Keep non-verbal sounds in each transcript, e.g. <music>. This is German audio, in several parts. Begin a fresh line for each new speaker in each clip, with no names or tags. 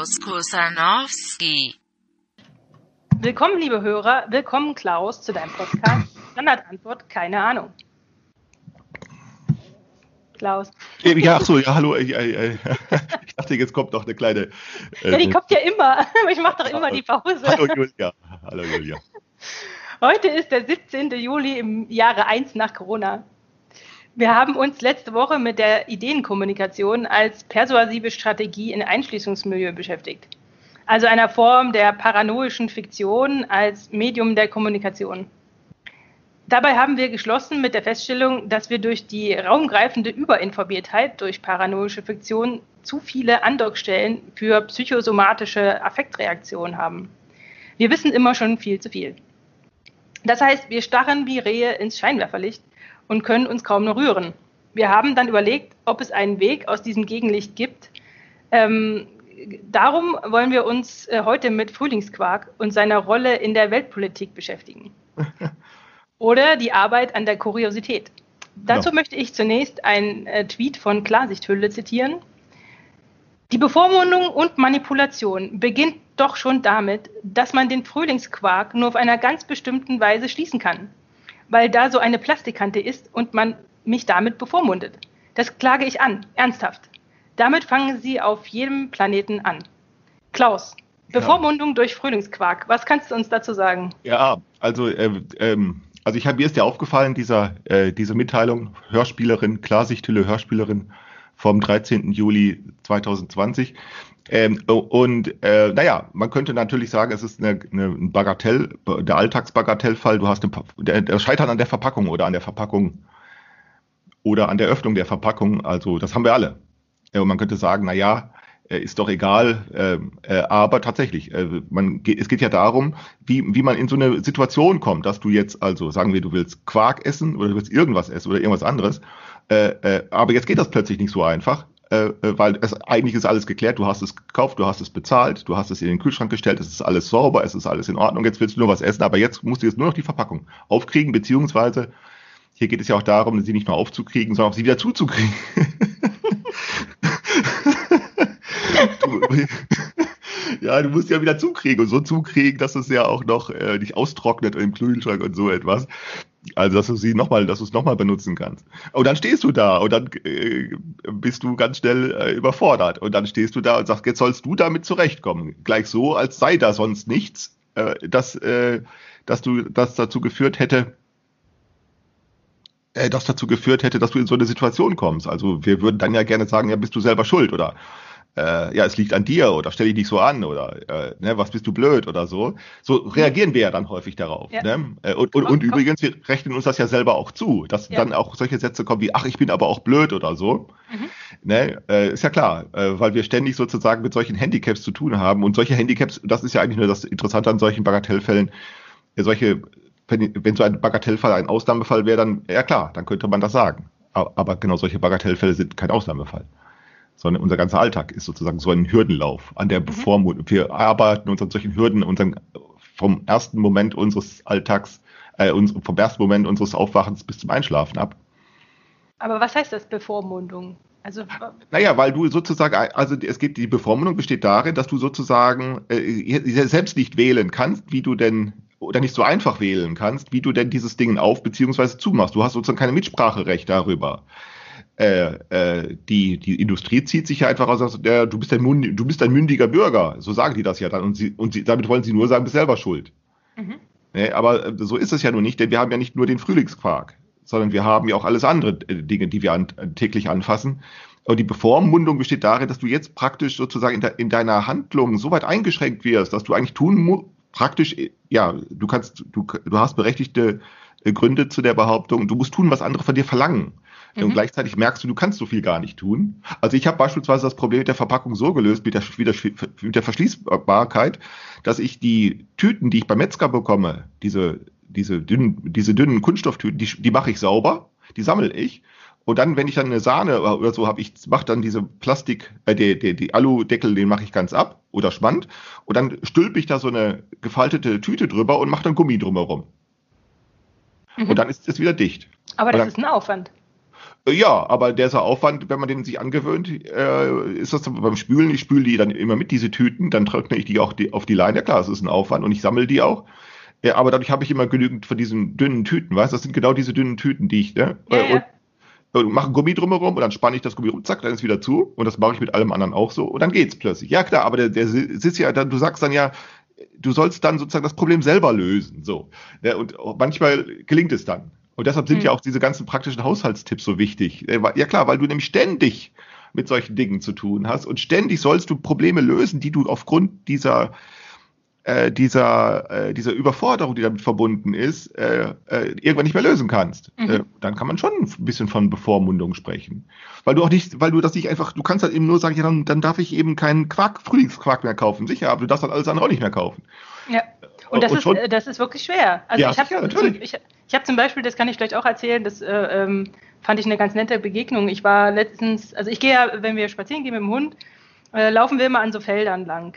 Klaus Kusanowski.
Willkommen, liebe Hörer. Willkommen, Klaus, zu deinem Podcast. Standardantwort, keine Ahnung. Klaus.
Ja, ach so, ja, hallo. Ich, ich, <laughs> ich dachte, jetzt kommt noch eine kleine.
Äh, ja, die kommt ja immer. <laughs> Ich mache doch immer die Pause.
Hallo Julia. Hallo Julia.
Heute ist der 17. Juli im Jahre 1 nach Corona. Wir haben uns letzte Woche mit der Ideenkommunikation als persuasive Strategie in Einschließungsmilieu beschäftigt. Also einer Form der paranoischen Fiktion als Medium der Kommunikation. Dabei haben wir geschlossen mit der Feststellung, dass wir durch die raumgreifende Überinformiertheit durch paranoische Fiktion zu viele Andockstellen für psychosomatische Affektreaktionen haben. Wir wissen immer schon viel zu viel. Das heißt, wir starren wie Rehe ins Scheinwerferlicht und können uns kaum noch rühren. Wir haben dann überlegt, ob es einen Weg aus diesem Gegenlicht gibt. Ähm, darum wollen wir uns äh, heute mit Frühlingsquark und seiner Rolle in der Weltpolitik beschäftigen. <laughs> Oder die Arbeit an der Kuriosität. Dazu ja. möchte ich zunächst einen äh, Tweet von Klarsichthülle zitieren. Die Bevormundung und Manipulation beginnt doch schon damit, dass man den Frühlingsquark nur auf einer ganz bestimmten Weise schließen kann, weil da so eine Plastikkante ist und man mich damit bevormundet. Das klage ich an, ernsthaft. Damit fangen Sie auf jedem Planeten an. Klaus, Bevormundung ja. durch Frühlingsquark, was kannst du uns dazu sagen?
Ja, also, äh, ähm, also ich habe mir ist ja aufgefallen, dieser, äh, diese Mitteilung, Hörspielerin, Klarsichthülle, Hörspielerin, vom 13. Juli 2020. Ähm, und äh, naja, man könnte natürlich sagen, es ist eine, eine, ein Bagatell, der Alltagsbagatellfall. Du hast eine, der Scheitern an der Verpackung oder an der Verpackung oder an der Öffnung der Verpackung. Also das haben wir alle. Und man könnte sagen, na ja, äh, ist doch egal. Äh, äh, aber tatsächlich, äh, man, es geht ja darum, wie, wie man in so eine Situation kommt, dass du jetzt also, sagen wir, du willst Quark essen oder du willst irgendwas essen oder irgendwas anderes äh, äh, aber jetzt geht das plötzlich nicht so einfach, äh, äh, weil es eigentlich ist alles geklärt. Du hast es gekauft, du hast es bezahlt, du hast es in den Kühlschrank gestellt, es ist alles sauber, es ist alles in Ordnung. Jetzt willst du nur was essen, aber jetzt musst du jetzt nur noch die Verpackung aufkriegen, beziehungsweise hier geht es ja auch darum, sie nicht nur aufzukriegen, sondern auch sie wieder zuzukriegen. <laughs> ja, du musst ja wieder zukriegen und so zukriegen, dass es ja auch noch äh, nicht austrocknet im Kühlschrank und so etwas. Also, dass du sie nochmal, dass du es nochmal benutzen kannst. Und dann stehst du da und dann äh, bist du ganz schnell äh, überfordert. Und dann stehst du da und sagst, jetzt sollst du damit zurechtkommen. Gleich so, als sei da sonst nichts, äh, dass, äh, dass du das dazu geführt hätte, äh, das dazu geführt hätte, dass du in so eine Situation kommst. Also wir würden dann ja gerne sagen, ja, bist du selber schuld oder äh, ja, es liegt an dir oder stell dich nicht so an oder äh, ne, was bist du blöd oder so. So reagieren wir ja dann häufig darauf. Ja. Ne? Äh, und, und, und übrigens, wir rechnen uns das ja selber auch zu, dass ja. dann auch solche Sätze kommen wie, ach, ich bin aber auch blöd oder so. Mhm. Ne? Äh, ist ja klar, äh, weil wir ständig sozusagen mit solchen Handicaps zu tun haben. Und solche Handicaps, das ist ja eigentlich nur das Interessante an solchen Bagatellfällen, solche, wenn, wenn so ein Bagatellfall ein Ausnahmefall wäre, dann, ja klar, dann könnte man das sagen. Aber genau solche Bagatellfälle sind kein Ausnahmefall sondern unser ganzer Alltag ist sozusagen so ein Hürdenlauf an der mhm. Bevormundung. Wir arbeiten uns an solchen Hürden unseren, vom ersten Moment unseres Alltags, äh, vom ersten Moment unseres Aufwachens bis zum Einschlafen ab.
Aber was heißt das Bevormundung? Also,
naja, weil du sozusagen, also es gibt die Bevormundung besteht darin, dass du sozusagen äh, selbst nicht wählen kannst, wie du denn oder nicht so einfach wählen kannst, wie du denn dieses Ding auf bzw. zumachst. Du hast sozusagen keine Mitspracherecht darüber äh, äh, die, die Industrie zieht sich ja einfach aus, also der, du, bist ein, du bist ein mündiger Bürger, so sagen die das ja dann. Und, sie, und sie, damit wollen sie nur sagen, du bist selber schuld. Mhm. Nee, aber äh, so ist es ja nun nicht, denn wir haben ja nicht nur den Frühlingsquark, sondern wir haben ja auch alles andere Dinge, die wir an, täglich anfassen. Und die Bevormundung besteht darin, dass du jetzt praktisch sozusagen in, de, in deiner Handlung so weit eingeschränkt wirst, dass du eigentlich tun musst, praktisch, ja, du kannst, du, du hast berechtigte Gründe zu der Behauptung, du musst tun, was andere von dir verlangen. Mhm. Und gleichzeitig merkst du, du kannst so viel gar nicht tun. Also ich habe beispielsweise das Problem mit der Verpackung so gelöst, mit der, mit der Verschließbarkeit, dass ich die Tüten, die ich beim Metzger bekomme, diese, diese, dünnen, diese dünnen Kunststofftüten, die, die mache ich sauber, die sammle ich. Und dann, wenn ich dann eine Sahne oder so habe, ich mache dann diese Plastik, äh, die, die, die Aludeckel, den mache ich ganz ab oder Schmand. Und dann stülpe ich da so eine gefaltete Tüte drüber und mache dann Gummi drumherum. Mhm. Und dann ist es wieder dicht.
Aber das
dann,
ist ein Aufwand.
Äh, ja, aber dieser Aufwand, wenn man den sich angewöhnt, äh, ist das beim Spülen, ich spüle die dann immer mit, diese Tüten, dann trockne ich die auch die, auf die Leine. Ja klar, es ist ein Aufwand und ich sammle die auch. Ja, aber dadurch habe ich immer genügend von diesen dünnen Tüten, weißt du? Das sind genau diese dünnen Tüten, die ich, ne?
Ja,
und,
ja.
und mache Gummi drumherum und dann spanne ich das Gummi rum, zack, dann ist wieder zu. Und das mache ich mit allem anderen auch so. Und dann geht's plötzlich. Ja, klar, aber der, der ist ja, dann, du sagst dann ja, du sollst dann sozusagen das Problem selber lösen. So. Ja, und manchmal gelingt es dann. Und deshalb sind
Hm.
ja auch diese ganzen praktischen Haushaltstipps so wichtig. Äh, Ja klar, weil du nämlich ständig mit solchen Dingen zu tun hast und ständig sollst du Probleme lösen, die du aufgrund dieser äh, dieser, äh, dieser Überforderung, die damit verbunden ist, äh, äh, irgendwann nicht mehr lösen kannst.
Mhm.
Äh, dann kann man schon ein bisschen von Bevormundung sprechen. Weil du auch nicht, weil du das nicht einfach, du kannst halt eben nur sagen, ja, dann, dann darf ich eben keinen Quark, Frühlingsquark mehr kaufen. Sicher, aber du darfst dann alles andere auch nicht mehr kaufen.
Ja. Und das,
Und
ist,
schon-
das ist wirklich schwer. Also
Ja,
ich habe
sicher, natürlich.
ich, ich hab zum Beispiel, das kann ich vielleicht auch erzählen, das äh, ähm, fand ich eine ganz nette Begegnung. Ich war letztens, also ich gehe ja, wenn wir spazieren gehen mit dem Hund, äh, laufen wir immer an so Feldern lang.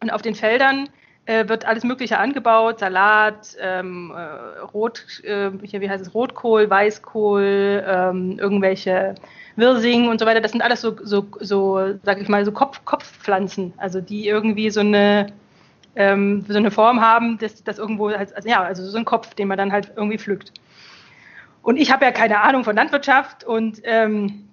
Und auf den Feldern äh, wird alles Mögliche angebaut, Salat, ähm, äh, Rot, äh, hier, wie heißt es, Rotkohl, Weißkohl, ähm, irgendwelche Wirsing und so weiter. Das sind alles so, so, so sag ich mal, so Kopf, Kopfpflanzen, also die irgendwie so eine ähm, so eine Form haben, dass das irgendwo, halt, also, ja, also so ein Kopf, den man dann halt irgendwie pflückt. Und ich habe ja keine Ahnung von Landwirtschaft und ähm,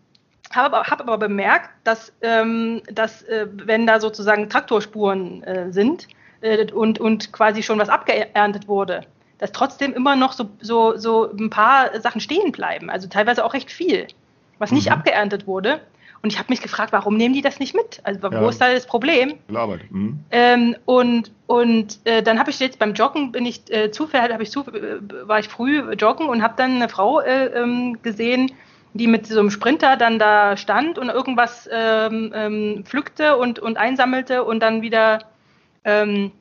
habe aber, hab aber bemerkt, dass, ähm, dass äh, wenn da sozusagen Traktorspuren äh, sind äh, und, und quasi schon was abgeerntet wurde, dass trotzdem immer noch so, so, so ein paar Sachen stehen bleiben. Also teilweise auch recht viel, was nicht
Mhm.
abgeerntet wurde. Und ich habe mich gefragt, warum nehmen die das nicht mit? Also wo
Ja.
ist da das Problem?
Gelabert. Mhm.
Ähm, und und äh, dann habe ich jetzt beim Joggen bin ich äh, zufällig habe ich zu, äh, war ich früh joggen und habe dann eine Frau äh, ähm, gesehen, die mit so einem Sprinter dann da stand und irgendwas ähm, ähm, pflückte und und einsammelte und dann wieder ähm,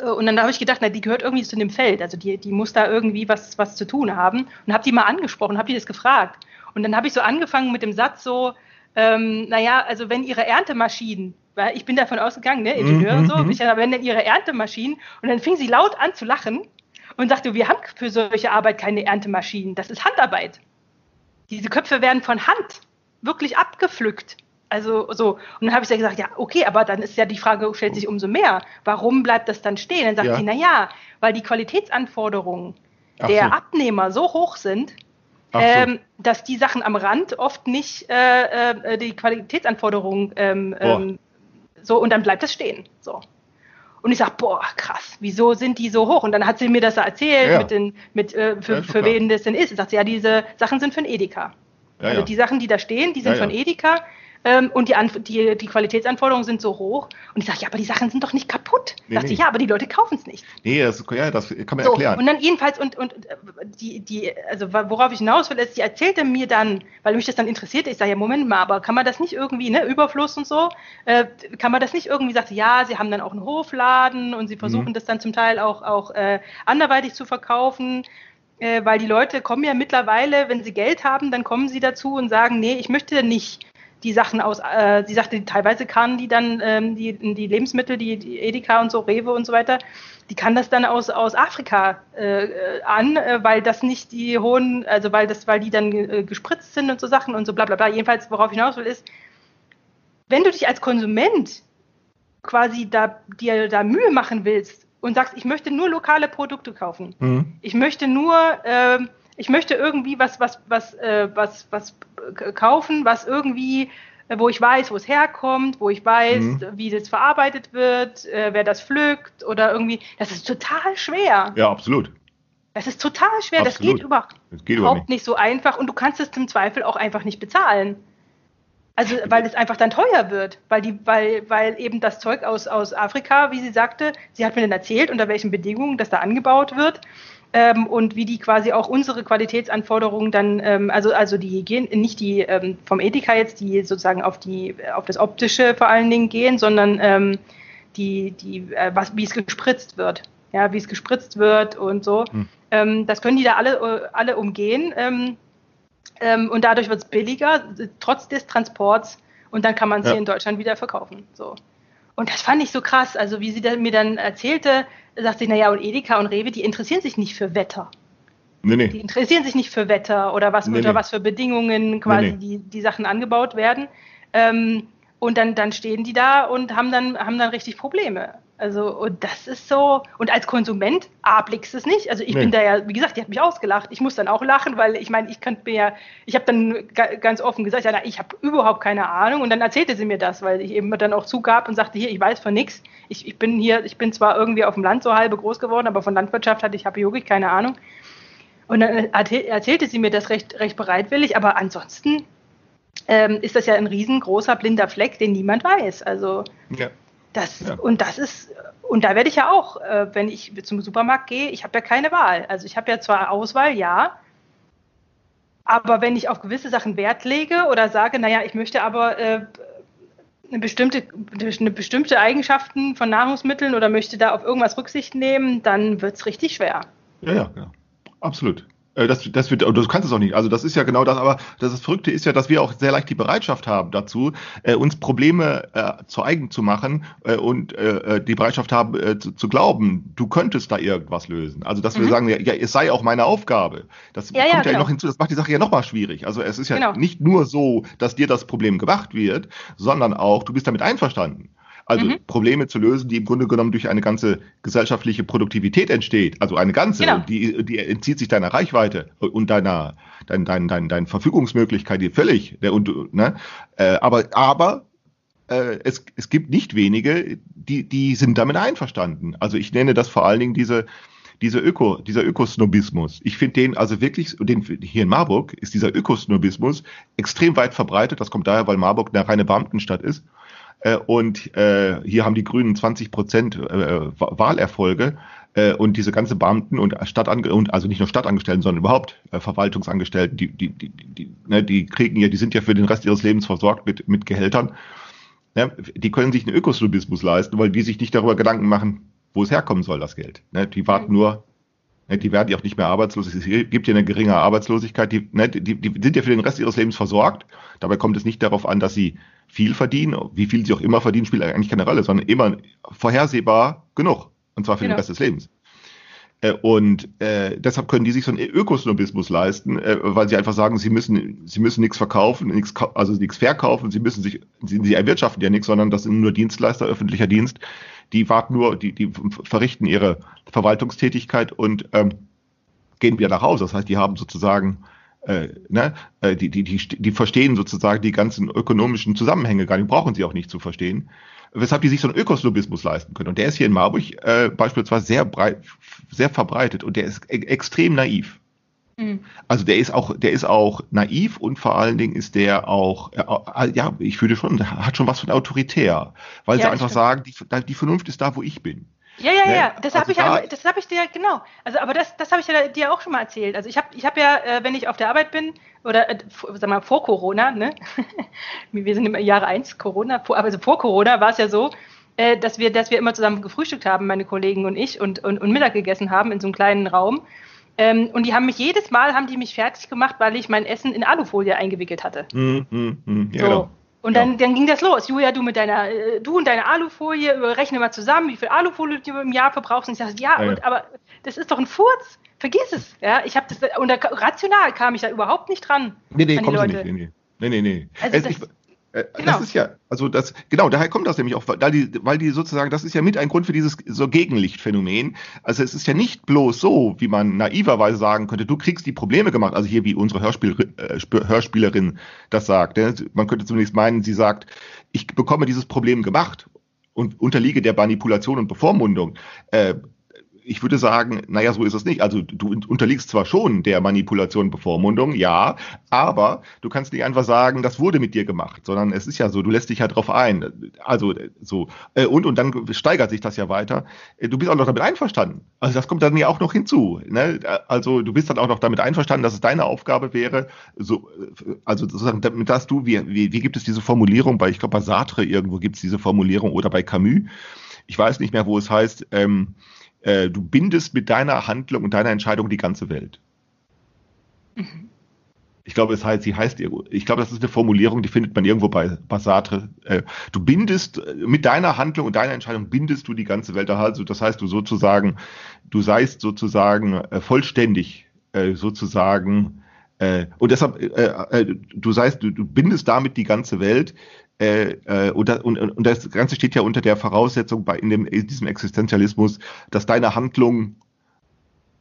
äh, und dann habe ich gedacht, na, die gehört irgendwie zu dem Feld, also die, die muss da irgendwie was, was zu tun haben und habe die mal angesprochen, habe die das gefragt. Und dann habe ich so angefangen mit dem Satz so, ähm, naja, also wenn ihre Erntemaschinen, weil ich bin davon ausgegangen, ne, Ingenieur und so,
Mhm, mhm.
ich, wenn denn ihre Erntemaschinen, und dann fing sie laut an zu lachen und sagte, wir haben für solche Arbeit keine Erntemaschinen, das ist Handarbeit. Diese Köpfe werden von Hand wirklich abgepflückt. Also so. Und dann habe ich gesagt, ja, okay, aber dann ist ja die Frage, stellt sich umso mehr, warum bleibt das dann stehen? Dann sagt
Ja.
sie, na ja, weil die Qualitätsanforderungen
Ach
der
so.
Abnehmer so hoch sind,
so.
ähm, dass die Sachen am Rand oft nicht äh, äh, die Qualitätsanforderungen ähm, ähm, so und dann bleibt es stehen. So. Und ich sag, boah, krass, wieso sind die so hoch? Und dann hat sie mir das erzählt,
Ja.
mit den, mit, äh, für,
Ja,
für wen das denn ist. Ich sagte, ja, diese Sachen sind für den Edeka.
Ja,
also die Sachen, die da stehen, die sind von Edeka. Ähm, und die, Anf die, die Qualitätsanforderungen sind so hoch. Und ich sage, ja, aber die Sachen sind doch nicht kaputt.
Nee,
Sagt sie,
nee.
ja, aber die Leute kaufen es nicht.
Nee, das, ja, das kann man
So,
erklären.
und dann jedenfalls, und, und die, die, also worauf ich hinaus will, ist, sie erzählte mir dann, weil mich das dann interessierte, ich sage, ja, Moment mal, aber kann man das nicht irgendwie, ne, Überfluss und so, äh, kann man das nicht irgendwie, sagt sie, ja, sie haben dann auch einen Hofladen und sie versuchen
Mhm.
das dann zum Teil auch, auch äh, anderweitig zu verkaufen. Äh, weil die Leute kommen ja mittlerweile, wenn sie Geld haben, dann kommen sie dazu und sagen, nee, ich möchte nicht die Sachen aus, äh, sie sagte, teilweise kann die dann ähm, die, die Lebensmittel, die, die Edeka und so, Rewe und so weiter, die kann das dann aus, aus Afrika äh, äh, an, äh, weil das nicht die hohen, also weil das, weil die dann äh, gespritzt sind und so Sachen und so bla bla bla. Jedenfalls, worauf ich hinaus will, ist, wenn du dich als Konsument quasi da, dir da Mühe machen willst und sagst, ich möchte nur lokale Produkte kaufen,
Mhm.
ich möchte nur, ähm, ich möchte irgendwie was, was, was, äh, was, was kaufen, was irgendwie, äh, wo ich weiß, wo es herkommt, wo ich weiß,
Mhm.
wie das verarbeitet wird, äh, wer das pflückt oder irgendwie. Das ist total schwer.
Ja, absolut.
Das ist total schwer. Das
Absolut.
geht über,
Das geht überhaupt
überhaupt nicht so einfach und du kannst es zum Zweifel auch einfach nicht bezahlen. Also, weil es einfach dann teuer wird, weil die, weil, weil eben das Zeug aus, aus Afrika, wie sie sagte, sie hat mir dann erzählt, unter welchen Bedingungen das da angebaut wird. Ähm, und wie die quasi auch unsere Qualitätsanforderungen dann, ähm, also, also die gehen nicht die ähm, vom Edeka jetzt, die sozusagen auf die, auf das Optische vor allen Dingen gehen, sondern ähm, die, die, äh, was, wie es gespritzt wird. Ja, wie es gespritzt wird und so.
Hm.
Ähm, das können die da alle, alle umgehen. Ähm, und dadurch wird es billiger, trotz des Transports. Und dann kann man es
Ja.
hier in Deutschland wieder verkaufen. So. Und das fand ich so krass. Also, wie sie mir dann erzählte, sagt sie, naja, und Edeka und Rewe, die interessieren sich nicht für Wetter. Nee, nee. Die interessieren sich nicht für Wetter oder was, nee, unter was für Bedingungen quasi Die, die Sachen angebaut werden. Ähm, und dann, dann stehen die da und haben dann, haben dann richtig Probleme. Also, und das ist so, und als Konsument, A, blickst es nicht. Also ich nee. bin da ja, wie gesagt, die hat mich ausgelacht. Ich muss dann auch lachen, weil ich meine, ich könnte mir ja, ich habe dann ganz offen gesagt, ja, ich habe überhaupt keine Ahnung. Und dann erzählte sie mir das, weil ich eben dann auch zugab und sagte, hier, ich weiß von nichts. Ich, ich bin hier, ich bin zwar irgendwie auf dem Land so halbe groß geworden, aber von Landwirtschaft hatte ich, habe wirklich keine Ahnung. Und dann erzählte sie mir das recht, recht bereitwillig, aber ansonsten ähm, ist das ja ein riesengroßer blinder Fleck, den niemand weiß. Also ja. Das ja. und das ist und da werde ich ja auch, äh, wenn ich zum Supermarkt gehe, ich habe ja keine Wahl. Also ich habe ja zwar Auswahl, ja, aber wenn ich auf gewisse Sachen Wert lege oder sage, naja, ich möchte aber äh, eine bestimmte, eine bestimmte Eigenschaften von Nahrungsmitteln oder möchte da auf irgendwas Rücksicht nehmen, dann wird es richtig schwer.
Ja, ja, ja. Absolut. Äh, das, das wird, du kannst es auch nicht. Also das ist ja genau das, aber das Verrückte ist ja, dass wir auch sehr leicht die Bereitschaft haben dazu, äh, uns Probleme äh, zu eigen zu machen äh, und äh, äh, die Bereitschaft haben äh, zu, zu, glauben, du könntest da irgendwas lösen. Also dass mhm. wir sagen, ja, ja, es sei auch meine Aufgabe. Das ja, kommt ja, genau. noch hinzu, das macht die Sache ja nochmal schwierig. Also es ist ja genau. nicht nur so, dass dir das Problem gemacht wird, sondern auch, du bist damit einverstanden. Also mhm. Probleme zu lösen, die im Grunde genommen durch eine ganze gesellschaftliche Produktivität entsteht. Also eine ganze, genau. die, die entzieht sich deiner Reichweite und deiner, dein, dein, dein, dein Verfügungsmöglichkeit die völlig. Der, und, ne? Äh, aber, aber äh, es, es gibt nicht wenige, die, die sind damit einverstanden. Also ich nenne das vor allen Dingen diese, diese Öko, dieser Ökosnobismus. Ich finde den also wirklich, den, hier in Marburg ist dieser Ökosnobismus extrem weit verbreitet. Das kommt daher, weil Marburg eine reine Beamtenstadt ist. Äh, und äh, hier haben die Grünen 20 Prozent äh, Wahlerfolge. Äh, und diese ganze Beamten und Stadtange und also nicht nur Stadtangestellten, sondern überhaupt äh, Verwaltungsangestellten, die, die, die, die, ne, die kriegen ja, die sind ja für den Rest ihres Lebens versorgt mit, mit Gehältern. Ne, die können sich einen Ökoslobismus leisten, weil die sich nicht darüber Gedanken machen, wo es herkommen soll, das Geld. Ne, die warten nur, ne, die werden ja auch nicht mehr arbeitslos. Es gibt ja eine geringe Arbeitslosigkeit. Die, ne, die, die sind ja für den Rest ihres Lebens versorgt. Dabei kommt es nicht darauf an, dass sie viel verdienen, wie viel sie auch immer verdienen, spielt eigentlich keine Rolle, sondern immer vorhersehbar genug. Und zwar für genau. den Rest des Lebens. Äh, und äh, deshalb können die sich so einen Ökosnobismus leisten, äh, weil sie einfach sagen, sie müssen, sie müssen nichts verkaufen, nichts, also nichts verkaufen, sie müssen sich, sie, sie erwirtschaften ja nichts, sondern das sind nur Dienstleister, öffentlicher Dienst, die warten nur, die, die verrichten ihre Verwaltungstätigkeit und ähm, gehen wieder nach Hause. Das heißt, die haben sozusagen äh, ne, äh, die, die, die, die verstehen sozusagen die ganzen ökonomischen Zusammenhänge gar nicht, brauchen sie auch nicht zu verstehen, weshalb die sich so einen Ökoslobismus leisten können. Und der ist hier in Marburg äh, beispielsweise sehr breit, sehr verbreitet und der ist e extrem naiv. Mhm. Also der ist auch, der ist auch naiv und vor allen Dingen ist der auch, äh, ja, ich würde schon, hat schon was von autoritär, weil ja, sie einfach sagen, die, die Vernunft ist da, wo ich bin.
Ja, ja, ne? ja, das also habe ich, da, das habe ich dir genau. Also, aber das, das habe ich ja dir auch schon mal erzählt. Also ich habe, ich habe ja, äh, wenn ich auf der Arbeit bin oder äh, sag mal vor Corona, ne, <laughs> wir sind im Jahre eins Corona, vor, also vor Corona war es ja so, äh, dass wir, dass wir immer zusammen gefrühstückt haben, meine Kollegen und ich und und, und Mittag gegessen haben in so einem kleinen Raum. Ähm, und die haben mich jedes Mal haben die mich fertig gemacht, weil ich mein Essen in Alufolie eingewickelt hatte. Mm, mm, mm, ja, so. Genau. Und dann, ja. dann ging das los. Julia, du mit deiner, äh, du und deine Alufolie, rechne mal zusammen, wie viel Alufolie du im Jahr verbrauchst. Und ich sage, ja, ja. Und, aber das ist doch ein Furz. Vergiss es. Ja, ich habe das, und da, rational kam ich da überhaupt nicht dran.
Nee, nee, kommst du nicht. Nee, nee, nee. nee. Also es, ich, äh, genau. Das ist ja, also das, genau, daher kommt das nämlich auch, weil die, weil die sozusagen, das ist ja mit ein Grund für dieses so Gegenlichtphänomen. Also es ist ja nicht bloß so, wie man naiverweise sagen könnte, du kriegst die Probleme gemacht, also hier wie unsere Hörspiel, äh, Hörspielerin das sagt. Ne? Man könnte zunächst meinen, sie sagt, ich bekomme dieses Problem gemacht und unterliege der Manipulation und Bevormundung. Äh, ich würde sagen, naja, so ist es nicht. Also du unterliegst zwar schon der Manipulation, Bevormundung, ja, aber du kannst nicht einfach sagen, das wurde mit dir gemacht, sondern es ist ja so, du lässt dich ja drauf ein. Also so äh, und und dann steigert sich das ja weiter. Äh, du bist auch noch damit einverstanden. Also das kommt dann ja auch noch hinzu. Ne? Also du bist dann auch noch damit einverstanden, dass es deine Aufgabe wäre, so also sozusagen, damit dass du wie, wie, wie gibt es diese Formulierung bei, ich glaube bei Sartre irgendwo gibt es diese Formulierung oder bei Camus. Ich weiß nicht mehr, wo es heißt. Ähm, äh, du bindest mit deiner Handlung und deiner Entscheidung die ganze Welt. Mhm. Ich glaube, es heißt, sie heißt, ich glaube, das ist eine Formulierung, die findet man irgendwo bei Basatre. Äh, du bindest äh, mit deiner Handlung und deiner Entscheidung bindest du die ganze Welt. Also, das heißt, du sozusagen, du seist sozusagen äh, vollständig sozusagen und deshalb, du du, du bindest damit die ganze Welt. Äh, äh, und, und, und das Ganze steht ja unter der Voraussetzung bei in, dem, in diesem Existenzialismus, dass deine Handlung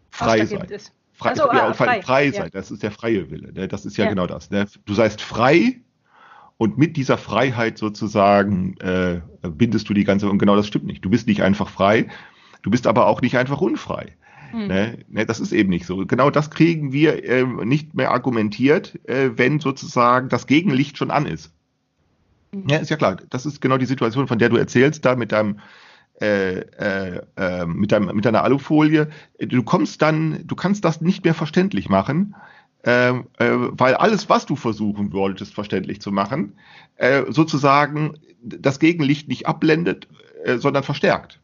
frei sei. Frei, so, ja, ah, frei, frei sei. Ja. Das ist der freie Wille. Ne? Das ist ja, ja, genau das. Ne? Du seist frei und mit dieser Freiheit sozusagen äh, bindest du die ganze. Und genau das stimmt nicht. Du bist nicht einfach frei. Du bist aber auch nicht einfach unfrei. Hm. Ne? Ne, das ist eben nicht so. Genau das kriegen wir äh, nicht mehr argumentiert, äh, wenn sozusagen das Gegenlicht schon an ist. Ja, ist ja klar. Das ist genau die Situation, von der du erzählst, da mit deinem äh, äh, äh mit, deinem, mit deiner Alufolie. Du kommst dann, du kannst das nicht mehr verständlich machen, äh, äh, weil alles, was du versuchen wolltest, verständlich zu machen, äh, sozusagen das Gegenlicht nicht abblendet, sondern verstärkt.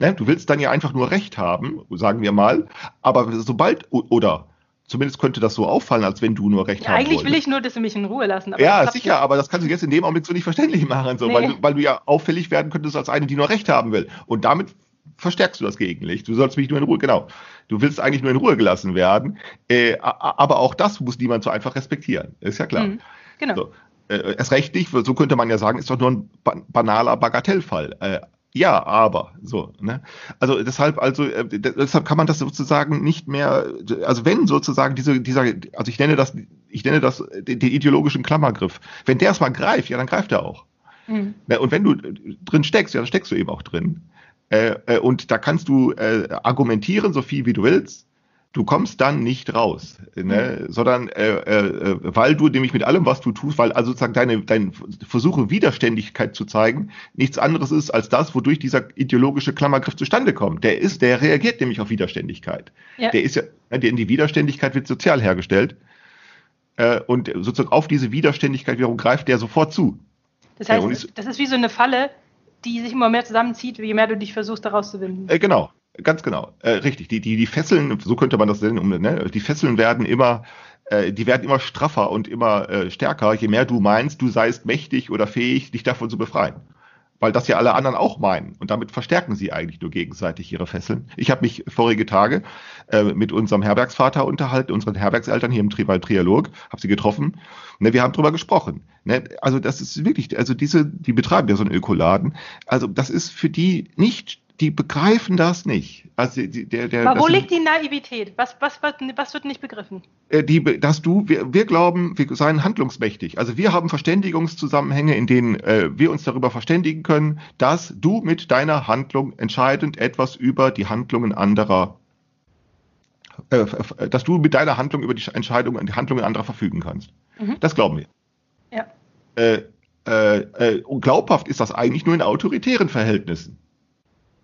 Ne? Du willst dann ja einfach nur Recht haben, sagen wir mal, aber sobald, oder zumindest könnte das so auffallen, als wenn du nur Recht ja, haben
Eigentlich wolltest. will ich nur, dass du mich in Ruhe lassen.
ja, sicher, aber das kannst du jetzt in dem Augenblick so nicht verständlich machen, so, nee. weil, du, weil du ja auffällig werden könntest als eine, die nur Recht haben will. Und damit verstärkst du das Gegenlicht. Du sollst mich nur in Ruhe, genau. Du willst eigentlich nur in Ruhe gelassen werden, äh, aber auch das muss niemand so einfach respektieren. Ist ja klar. Mhm, genau. So, äh, erst recht nicht, so könnte man ja sagen, ist doch nur ein banaler Bagatellfall. Äh, ja, aber so. Ne? Also deshalb, also äh, deshalb kann man das sozusagen nicht mehr. Also wenn sozusagen diese dieser, also ich nenne das, ich nenne das den, den ideologischen Klammergriff. Wenn der erstmal greift, ja, dann greift er auch. Mhm. Ne? Und wenn du drin steckst, ja, dann steckst du eben auch drin. Äh, äh, und da kannst du äh, argumentieren, so viel wie du willst du kommst dann nicht raus, ne? Mhm. sondern äh, äh, weil du nämlich mit allem, was du tust, weil also sozusagen deine, deine Versuche, Widerständigkeit zu zeigen, nichts anderes ist als das, wodurch dieser ideologische Klammergriff zustande kommt. Der ist, der reagiert nämlich auf Widerständigkeit. Ja. Der ist ja, ne, der in die Widerständigkeit wird sozial hergestellt. Äh, und sozusagen auf diese Widerständigkeit wiederum greift der sofort zu.
Das heißt, ja, das ist wie so eine Falle, die sich immer mehr zusammenzieht, je mehr du dich versuchst, daraus zu winden.
Äh, genau, Ganz genau, äh, richtig. Die, die, die Fesseln, so könnte man das nennen, ne? die Fesseln werden immer, äh, die werden immer straffer und immer äh, stärker, je mehr du meinst, du seist mächtig oder fähig, dich davon zu befreien. Weil das ja alle anderen auch meinen. Und damit verstärken sie eigentlich nur gegenseitig ihre Fesseln. Ich habe mich vorige Tage äh, mit unserem Herbergsvater unterhalten, unseren Herbergseltern hier im Tribal Trialog, habe sie getroffen. Ne, wir haben drüber gesprochen. Ne? Also das ist wirklich, also diese, die betreiben ja so einen Ökoladen. Also das ist für die nicht die begreifen das nicht.
Also der, der, Aber wo liegt die Naivität? Was, was, was, was wird nicht begriffen?
Äh, die, dass du, wir, wir glauben, wir seien handlungsmächtig. Also wir haben Verständigungszusammenhänge, in denen äh, wir uns darüber verständigen können, dass du mit deiner Handlung entscheidend etwas über die Handlungen anderer äh, dass du mit deiner Handlung über die Entscheidungen, die Handlungen anderer verfügen kannst. Mhm. Das glauben wir. Ja. Äh, äh, äh, glaubhaft ist das eigentlich nur in autoritären Verhältnissen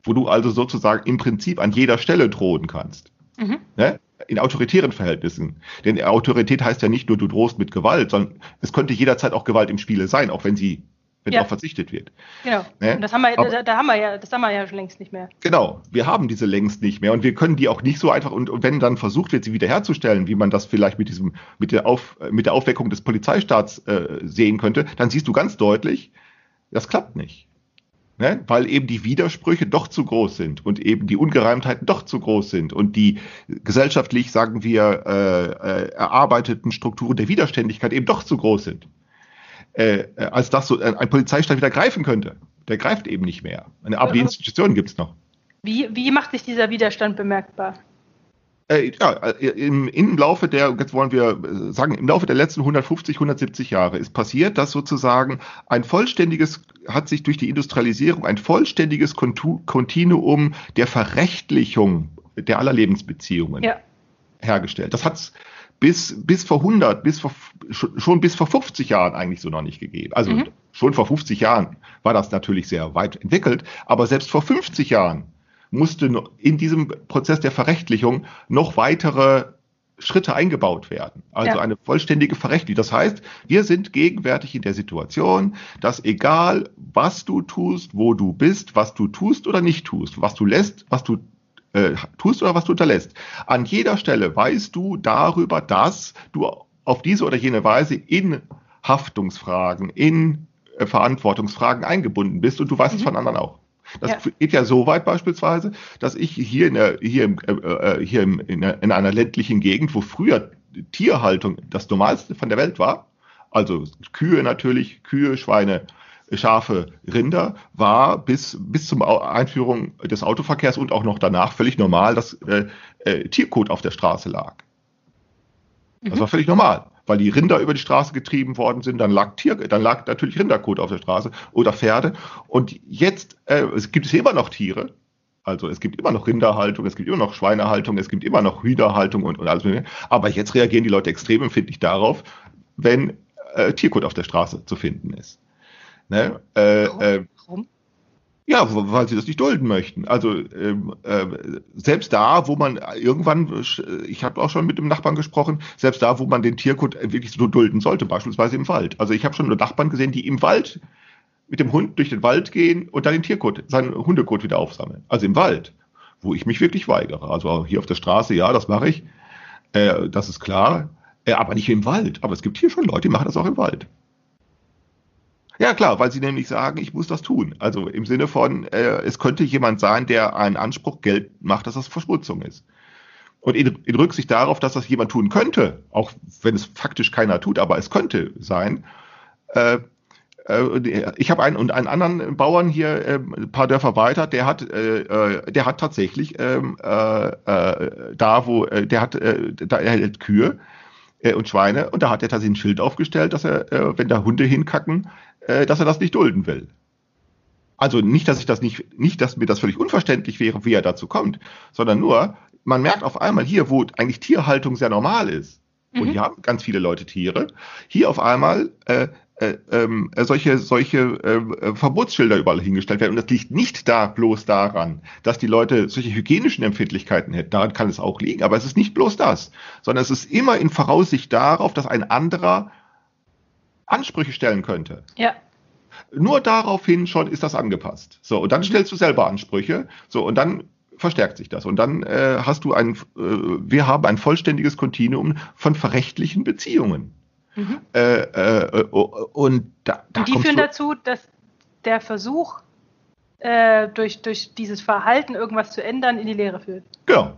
wo du also sozusagen im Prinzip an jeder Stelle drohen kannst. Mhm. Ne? In autoritären Verhältnissen. Denn Autorität heißt ja nicht nur, du drohst mit Gewalt, sondern es könnte jederzeit auch Gewalt im Spiele sein, auch wenn sie wenn ja. verzichtet wird.
Genau. Ne? das haben wir, Aber, da, da, haben wir ja, das haben wir ja schon längst nicht mehr.
Genau, wir haben diese längst nicht mehr und wir können die auch nicht so einfach und, und wenn dann versucht wird, sie wiederherzustellen, wie man das vielleicht mit diesem, mit der Auf, mit der Aufweckung des Polizeistaats äh, sehen könnte, dann siehst du ganz deutlich, das klappt nicht ne? weil eben die Widersprüche doch zu groß sind und eben die Ungereimtheiten doch zu groß sind und die gesellschaftlich, sagen wir, äh, äh, erarbeiteten Strukturen der Widerständigkeit eben doch zu groß sind. Äh, äh als dass so ein Polizeistaat wieder greifen könnte. Der greift eben nicht mehr. Aber die Institutionen gibt es noch.
Wie, wie macht sich dieser Widerstand bemerkbar?
Äh, ja, äh, im, im Laufe der, jetzt wollen wir äh, sagen, im Laufe der letzten 150, 170 Jahre ist passiert, dass sozusagen ein vollständiges, hat sich durch die Industrialisierung ein vollständiges Kontinuum der Verrechtlichung der aller Lebensbeziehungen ja. hergestellt. Das hat bis, bis vor 100, bis vor, schon bis vor 50 Jahren eigentlich so noch nicht gegeben. Also mhm. schon vor 50 Jahren war das natürlich sehr weit entwickelt, aber selbst vor 50 Jahren musste in diesem Prozess der Verrechtlichung noch weitere Schritte eingebaut werden. Also ja. eine vollständige Verrechtlichung. Das heißt, wir sind gegenwärtig in der Situation, dass egal was du tust, wo du bist, was du tust oder nicht tust, was du lässt, was du äh, tust oder was du unterlässt, an jeder Stelle weißt du darüber, dass du auf diese oder jene Weise in Haftungsfragen, in äh, Verantwortungsfragen eingebunden bist und du weißt mhm. es von anderen auch. Das ja. geht ja so weit beispielsweise, dass ich hier in, der, hier, im, äh, äh hier im, in, in einer ländlichen Gegend, wo früher Tierhaltung das Normalste von der Welt war, also Kühe natürlich, Kühe, Schweine, Schafe, Rinder, war bis, bis zum Einführung des Autoverkehrs und auch noch danach völlig normal, dass äh, äh, Tierkot auf der Straße lag. Das mhm. war völlig normal, weil die Rinder über die Straße getrieben worden sind, dann lag Tier, dann lag natürlich Rinderkot auf der Straße oder Pferde. Und jetzt äh, es gibt es immer noch Tiere, also es gibt immer noch Rinderhaltung, es gibt immer noch Schweinehaltung, es gibt immer noch Hühnerhaltung und, und alles mögliche. Aber jetzt reagieren die Leute extrem empfindlich darauf, wenn äh, Tierkot auf der Straße zu finden ist. Ne? Äh, äh, Warum? Ja, weil sie das nicht dulden möchten. Also ähm, äh, selbst da, wo man irgendwann, ich habe auch schon mit dem Nachbarn gesprochen, selbst da, wo man den Tierkot wirklich so dulden sollte, beispielsweise im Wald. Also ich habe schon nur Nachbarn gesehen, die im Wald mit dem Hund durch den Wald gehen und dann den Tierkot, seinen Hundekot wieder aufsammeln. Also im Wald, wo ich mich wirklich weigere. Also hier auf der Straße, ja, das mache ich. Äh, das ist klar. Äh, aber nicht im Wald. Aber es gibt hier schon Leute, die machen das auch im Wald. Ja, klar, weil sie nämlich sagen, ich muss das tun. Also im Sinne von, äh, es könnte jemand sein, der einen Anspruch Geld macht, dass das Verschmutzung ist. Und in, in, Rücksicht darauf, dass das jemand tun könnte, auch wenn es faktisch keiner tut, aber es könnte sein, äh, äh, ich habe einen und einen anderen Bauern hier äh, ein paar Dörfer weiter, der hat, äh, äh der hat tatsächlich ähm, äh, äh, da, wo äh, der hat, äh, da er hält Kühe äh, und Schweine und da hat er tatsächlich ein Schild aufgestellt, dass er, äh, wenn da Hunde hinkacken, äh, dass er das nicht dulden will. Also nicht, dass ich das nicht, nicht, dass mir das völlig unverständlich wäre, wie er dazu kommt, sondern nur, man merkt auf einmal hier, wo eigentlich Tierhaltung sehr normal ist, mhm. und hier haben ganz viele Leute Tiere, hier auf einmal äh, äh, ähm, äh, solche, solche äh, Verbotsschilder überall hingestellt werden. Und das liegt nicht da bloß daran, dass die Leute solche hygienischen Empfindlichkeiten hätten. Daran kann es auch liegen. Aber es ist nicht bloß das, sondern es ist immer in Voraussicht darauf, dass ein anderer Ansprüche stellen könnte.
Ja.
Nur daraufhin schon ist das angepasst. So, und dann stellst du selber Ansprüche. So, und dann verstärkt sich das. Und dann äh, hast du ein, äh, wir haben ein vollständiges Kontinuum von verrechtlichen Beziehungen. Mhm. Äh, äh, und da,
da und die führen dazu, dass der Versuch, äh, durch, durch dieses Verhalten irgendwas zu ändern, in die Lehre führt.
Genau.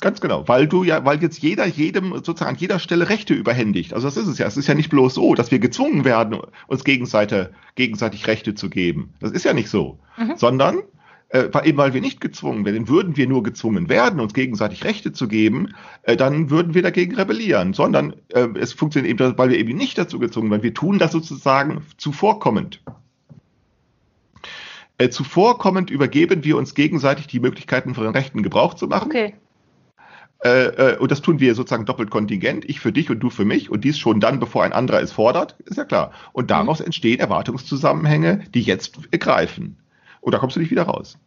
Ganz genau, weil du ja, weil jetzt jeder jedem sozusagen an jeder Stelle Rechte überhändigt. Also das ist es ja. Es ist ja nicht bloß so, dass wir gezwungen werden, uns gegenseitig, gegenseitig Rechte zu geben. Das ist ja nicht so. Mhm. Sondern äh, eben weil wir nicht gezwungen werden, würden wir nur gezwungen werden, uns gegenseitig Rechte zu geben, äh, dann würden wir dagegen rebellieren, sondern äh, es funktioniert eben, weil wir eben nicht dazu gezwungen werden. Wir tun das sozusagen zuvorkommend. Äh, zuvorkommend übergeben wir uns gegenseitig die Möglichkeiten von Rechten Gebrauch zu machen. Okay. Äh, äh, und das tun wir sozusagen doppelt kontingent, ich für dich und du für mich, und dies schon dann, bevor ein anderer es fordert, ist ja klar. Und mhm. daraus mhm. entstehen Erwartungszusammenhänge, die jetzt greifen. Und da kommst du nicht wieder raus.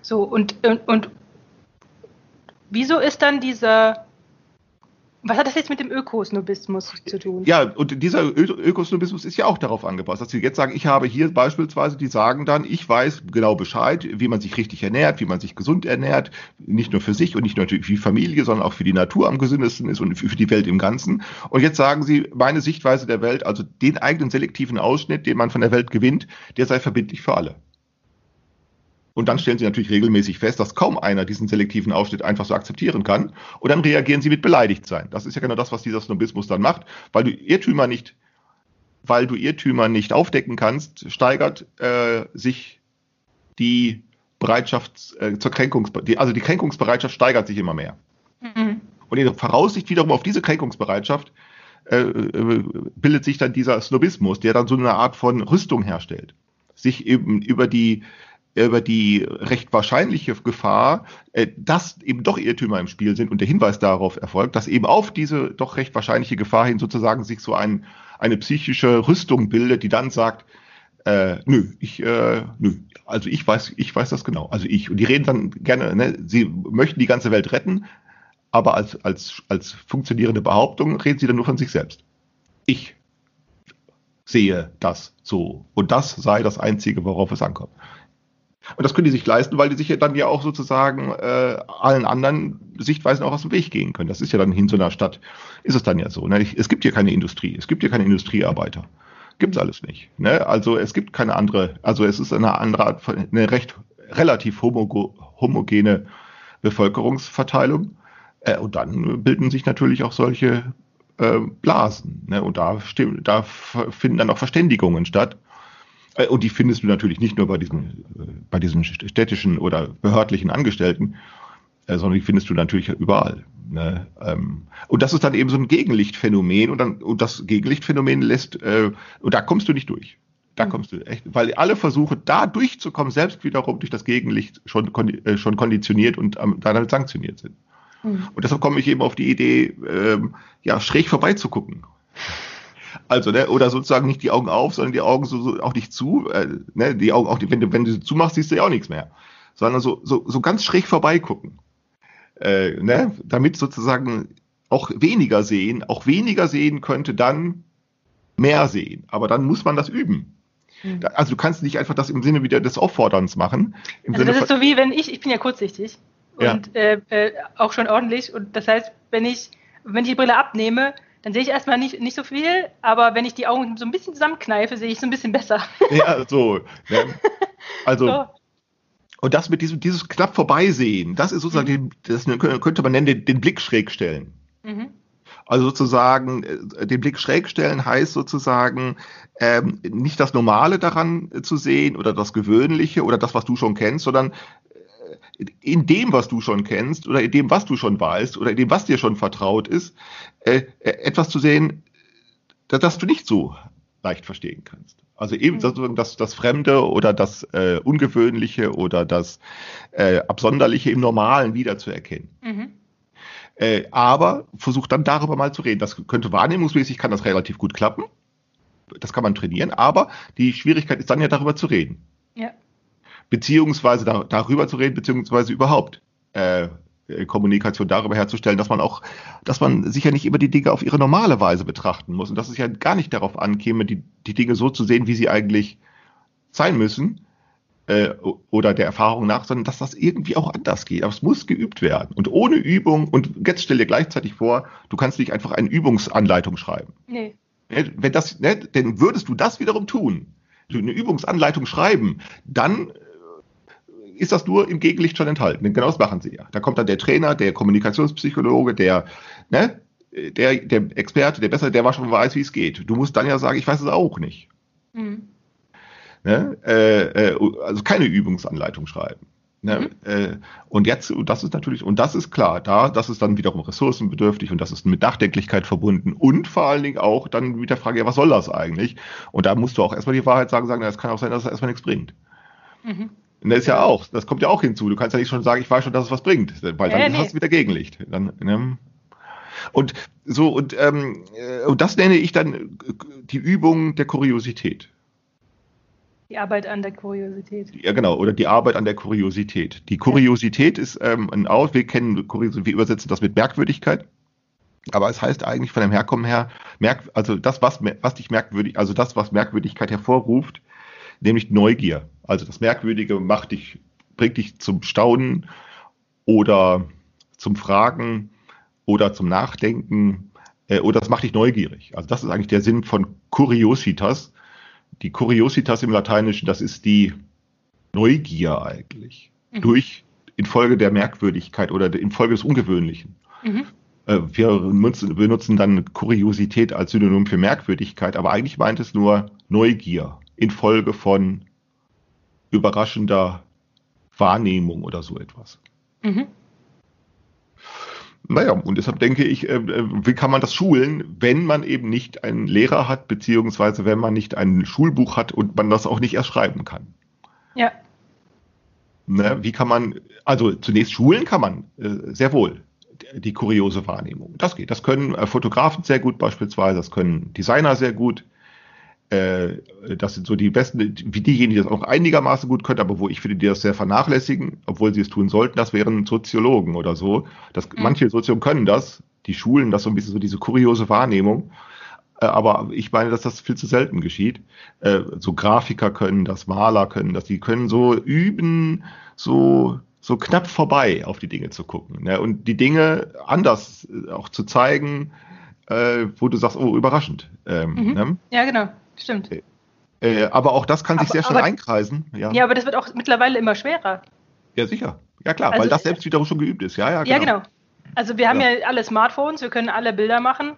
So, und, und, und wieso ist dann dieser was hat das jetzt mit dem Ökosnobismus zu tun?
Ja, und dieser Ökosnobismus ist ja auch darauf angepasst, dass sie jetzt sagen, ich habe hier beispielsweise, die sagen dann, ich weiß genau Bescheid, wie man sich richtig ernährt, wie man sich gesund ernährt, nicht nur für sich und nicht nur für die Familie, sondern auch für die Natur am gesündesten ist und für die Welt im Ganzen. Und jetzt sagen sie, meine Sichtweise der Welt, also den eigenen selektiven Ausschnitt, den man von der Welt gewinnt, der sei verbindlich für alle. Und dann stellen sie natürlich regelmäßig fest, dass kaum einer diesen selektiven Ausschnitt einfach so akzeptieren kann. Und dann reagieren sie mit beleidigt sein. Das ist ja genau das, was dieser Snobismus dann macht, weil du Irrtümer nicht, weil du Irrtümer nicht aufdecken kannst, steigert äh, sich die Bereitschaft äh, zur Kränkungs, die, also die Kränkungsbereitschaft steigert sich immer mehr. Mhm. Und in der Voraussicht wiederum auf diese Kränkungsbereitschaft äh, äh, bildet sich dann dieser Snobismus, der dann so eine Art von Rüstung herstellt, sich eben über die über die recht wahrscheinliche Gefahr, äh, dass eben doch Irrtümer im Spiel sind und der Hinweis darauf erfolgt, dass eben auf diese doch recht wahrscheinliche Gefahr hin sozusagen sich so ein, eine psychische Rüstung bildet, die dann sagt, äh, nö, ich, äh, nö, also ich weiß, ich weiß das genau. Also ich. Und die reden dann gerne, ne, sie möchten die ganze Welt retten, aber als, als, als funktionierende Behauptung reden sie dann nur von sich selbst. Ich sehe das so. Und das sei das Einzige, worauf es ankommt. Und das können die sich leisten, weil die sich ja dann ja auch sozusagen äh, allen anderen Sichtweisen auch aus dem Weg gehen können. Das ist ja dann in so einer Stadt, ist es dann ja so. Ne? Es gibt hier keine Industrie, es gibt hier keine Industriearbeiter. Gibt's alles nicht. Ne? Also es gibt keine andere, also es ist eine andere Art von, eine recht relativ homo homogene Bevölkerungsverteilung. Äh, und dann bilden sich natürlich auch solche äh, Blasen. Ne? Und da, da finden dann auch Verständigungen statt. Äh, und die findest du natürlich nicht nur bei diesen, äh, bei diesen städtischen oder behördlichen Angestellten, äh, sondern die findest du natürlich überall. Ne? Ähm, und das ist dann eben so ein Gegenlichtphänomen und, dann, und das Gegenlichtphänomen lässt, und da kommst du nicht durch. Da mhm. kommst du echt, weil alle Versuche, da durchzukommen, selbst wiederum durch das Gegenlicht schon, schon konditioniert und damit sanktioniert sind. Mhm. Und deshalb komme ich eben auf die Idee, ähm, ja, schräg vorbeizugucken. Also, ne, oder sozusagen nicht die Augen auf, sondern die Augen so, so auch nicht zu. Äh, ne, die Augen auch, wenn du, wenn du sie zumachst, siehst du ja auch nichts mehr. Sondern so, so, so ganz schräg vorbeigucken. Äh, ne, damit sozusagen auch weniger sehen, auch weniger sehen könnte dann mehr sehen. Aber dann muss man das üben. Mhm. Also du kannst nicht einfach das im Sinne wieder des Aufforderns machen.
also Sinne das ist so wie wenn ich, ich bin ja kurzsichtig und ja. äh, äh, auch schon ordentlich. Und das heißt, wenn ich, wenn ich die Brille abnehme, dann sehe ich erstmal nicht, nicht so viel, aber wenn ich die Augen so ein bisschen zusammenkneife, sehe ich so ein bisschen besser. <laughs>
Ja, so. Ne? Also. So. Und das mit diesem, dieses knapp vorbeisehen, das ist sozusagen, mhm. das könnte man nennen, den, den Blick schräg stellen. Mhm. Also sozusagen, äh, den Blick schräg stellen heißt sozusagen, ähm, nicht das Normale daran zu sehen oder das Gewöhnliche oder das, was du schon kennst, sondern in dem, was du schon kennst oder in dem, was du schon weißt oder in dem, was dir schon vertraut ist, äh, äh etwas zu sehen, das, das du nicht so leicht verstehen kannst. Also eben mhm. sozusagen das, das Fremde oder das äh, Ungewöhnliche oder das äh, Absonderliche im Normalen wiederzuerkennen. Mhm. Äh, aber versuch dann darüber mal zu reden. Das könnte wahrnehmungsmäßig, kann das relativ gut klappen. Das kann man trainieren, aber die Schwierigkeit ist dann ja darüber zu reden. Ja beziehungsweise da, darüber zu reden, beziehungsweise überhaupt äh, Kommunikation darüber herzustellen, dass man auch, dass man sicher nicht immer die Dinge auf ihre normale Weise betrachten muss und dass es ja gar nicht darauf ankäme, die, die Dinge so zu sehen, wie sie eigentlich sein müssen äh, oder der Erfahrung nach, sondern dass das irgendwie auch anders geht. Aber es muss geübt werden. Und ohne Übung, und jetzt stell dir gleichzeitig vor, du kannst nicht einfach eine Übungsanleitung schreiben. Nee. Wenn das, ne, denn würdest du das wiederum tun, eine Übungsanleitung schreiben, dann ist das nur im Gegenlicht schon enthalten. Denn genau das machen sie ja. Da kommt dann der Trainer, der Kommunikationspsychologe, der, ne, der, der Experte, der besser, der schon weiß, wie es geht. Du musst dann ja sagen, ich weiß es auch nicht. Mhm. Ne? Äh, äh, also keine Übungsanleitung schreiben. Ne? Mhm. Äh, und jetzt, und das ist natürlich, und das ist klar, da, das ist dann wiederum ressourcenbedürftig und das ist mit Nachdenklichkeit verbunden und vor allen Dingen auch dann mit der Frage, ja, was soll das eigentlich? Und da musst du auch erstmal die Wahrheit sagen, sagen, es kann auch sein, dass es erstmal nichts bringt. Mhm. Und das ist ja auch, das kommt ja auch hinzu. Du kannst ja nicht schon sagen, ich weiß schon, dass es was bringt, weil dann ja, nee. hast du wieder Gegenlicht. Dann, ne? Und so, und, ähm, äh, und das nenne ich dann die Übung der Kuriosität.
Die Arbeit an der Kuriosität.
Ja, genau, oder die Arbeit an der Kuriosität. Die Kuriosität ja. ist ähm, ein Aus, wir kennen Kuriosität, wir übersetzen das mit Merkwürdigkeit. Aber es heißt eigentlich von dem Herkommen her, merk, also das, was, was dich merkwürdig, also das, was Merkwürdigkeit hervorruft, nämlich Neugier. Also das Merkwürdige macht dich, bringt dich zum Staunen oder zum Fragen oder zum Nachdenken äh, oder das macht dich neugierig. Also das ist eigentlich der Sinn von Curiositas. Die Curiositas im Lateinischen, das ist die Neugier eigentlich. Mhm. Durch infolge der Merkwürdigkeit oder infolge des Ungewöhnlichen. Mhm. Äh, wir benutzen, benutzen dann Kuriosität als Synonym für Merkwürdigkeit, aber eigentlich meint es nur Neugier infolge von überraschender Wahrnehmung oder so etwas. Mhm. Naja, und deshalb denke ich, äh, äh, wie kann man das schulen, wenn man eben nicht einen Lehrer hat, beziehungsweise wenn man nicht ein Schulbuch hat und man das auch nicht erst schreiben kann. Ja. Ne, wie kann man, also zunächst schulen kann man äh, sehr wohl die kuriose Wahrnehmung. Das geht. Das können Fotografen sehr gut beispielsweise, das können Designer sehr gut. Äh, das sind so die besten, wie diejenigen, die das auch einigermaßen gut können, aber wo ich finde, die das sehr vernachlässigen, obwohl sie es tun sollten, das wären Soziologen oder so. Das, mhm. Manche Soziologen können das, die schulen das so ein bisschen so diese kuriose Wahrnehmung. Äh, aber ich meine, dass das viel zu selten geschieht. Äh, so Grafiker können das, Maler können das, die können so üben, so so knapp vorbei auf die Dinge zu gucken ne? und die Dinge anders auch zu zeigen, wo du sagst, oh, überraschend. Ähm,
mhm. ne? Ja, genau. Stimmt.
Äh, aber auch das kann sich
Aber-
sehr schnell
aber-
einkreisen. Ja.
Ja, aber das wird auch mittlerweile immer schwerer.
ja, sicher. Ja, klar,
Also-
weil das selbst wiederum schon geübt ist. Ja, ja, genau.
Ja, genau. Also wir haben
Ja.
ja, alle Smartphones, wir können alle Bilder machen.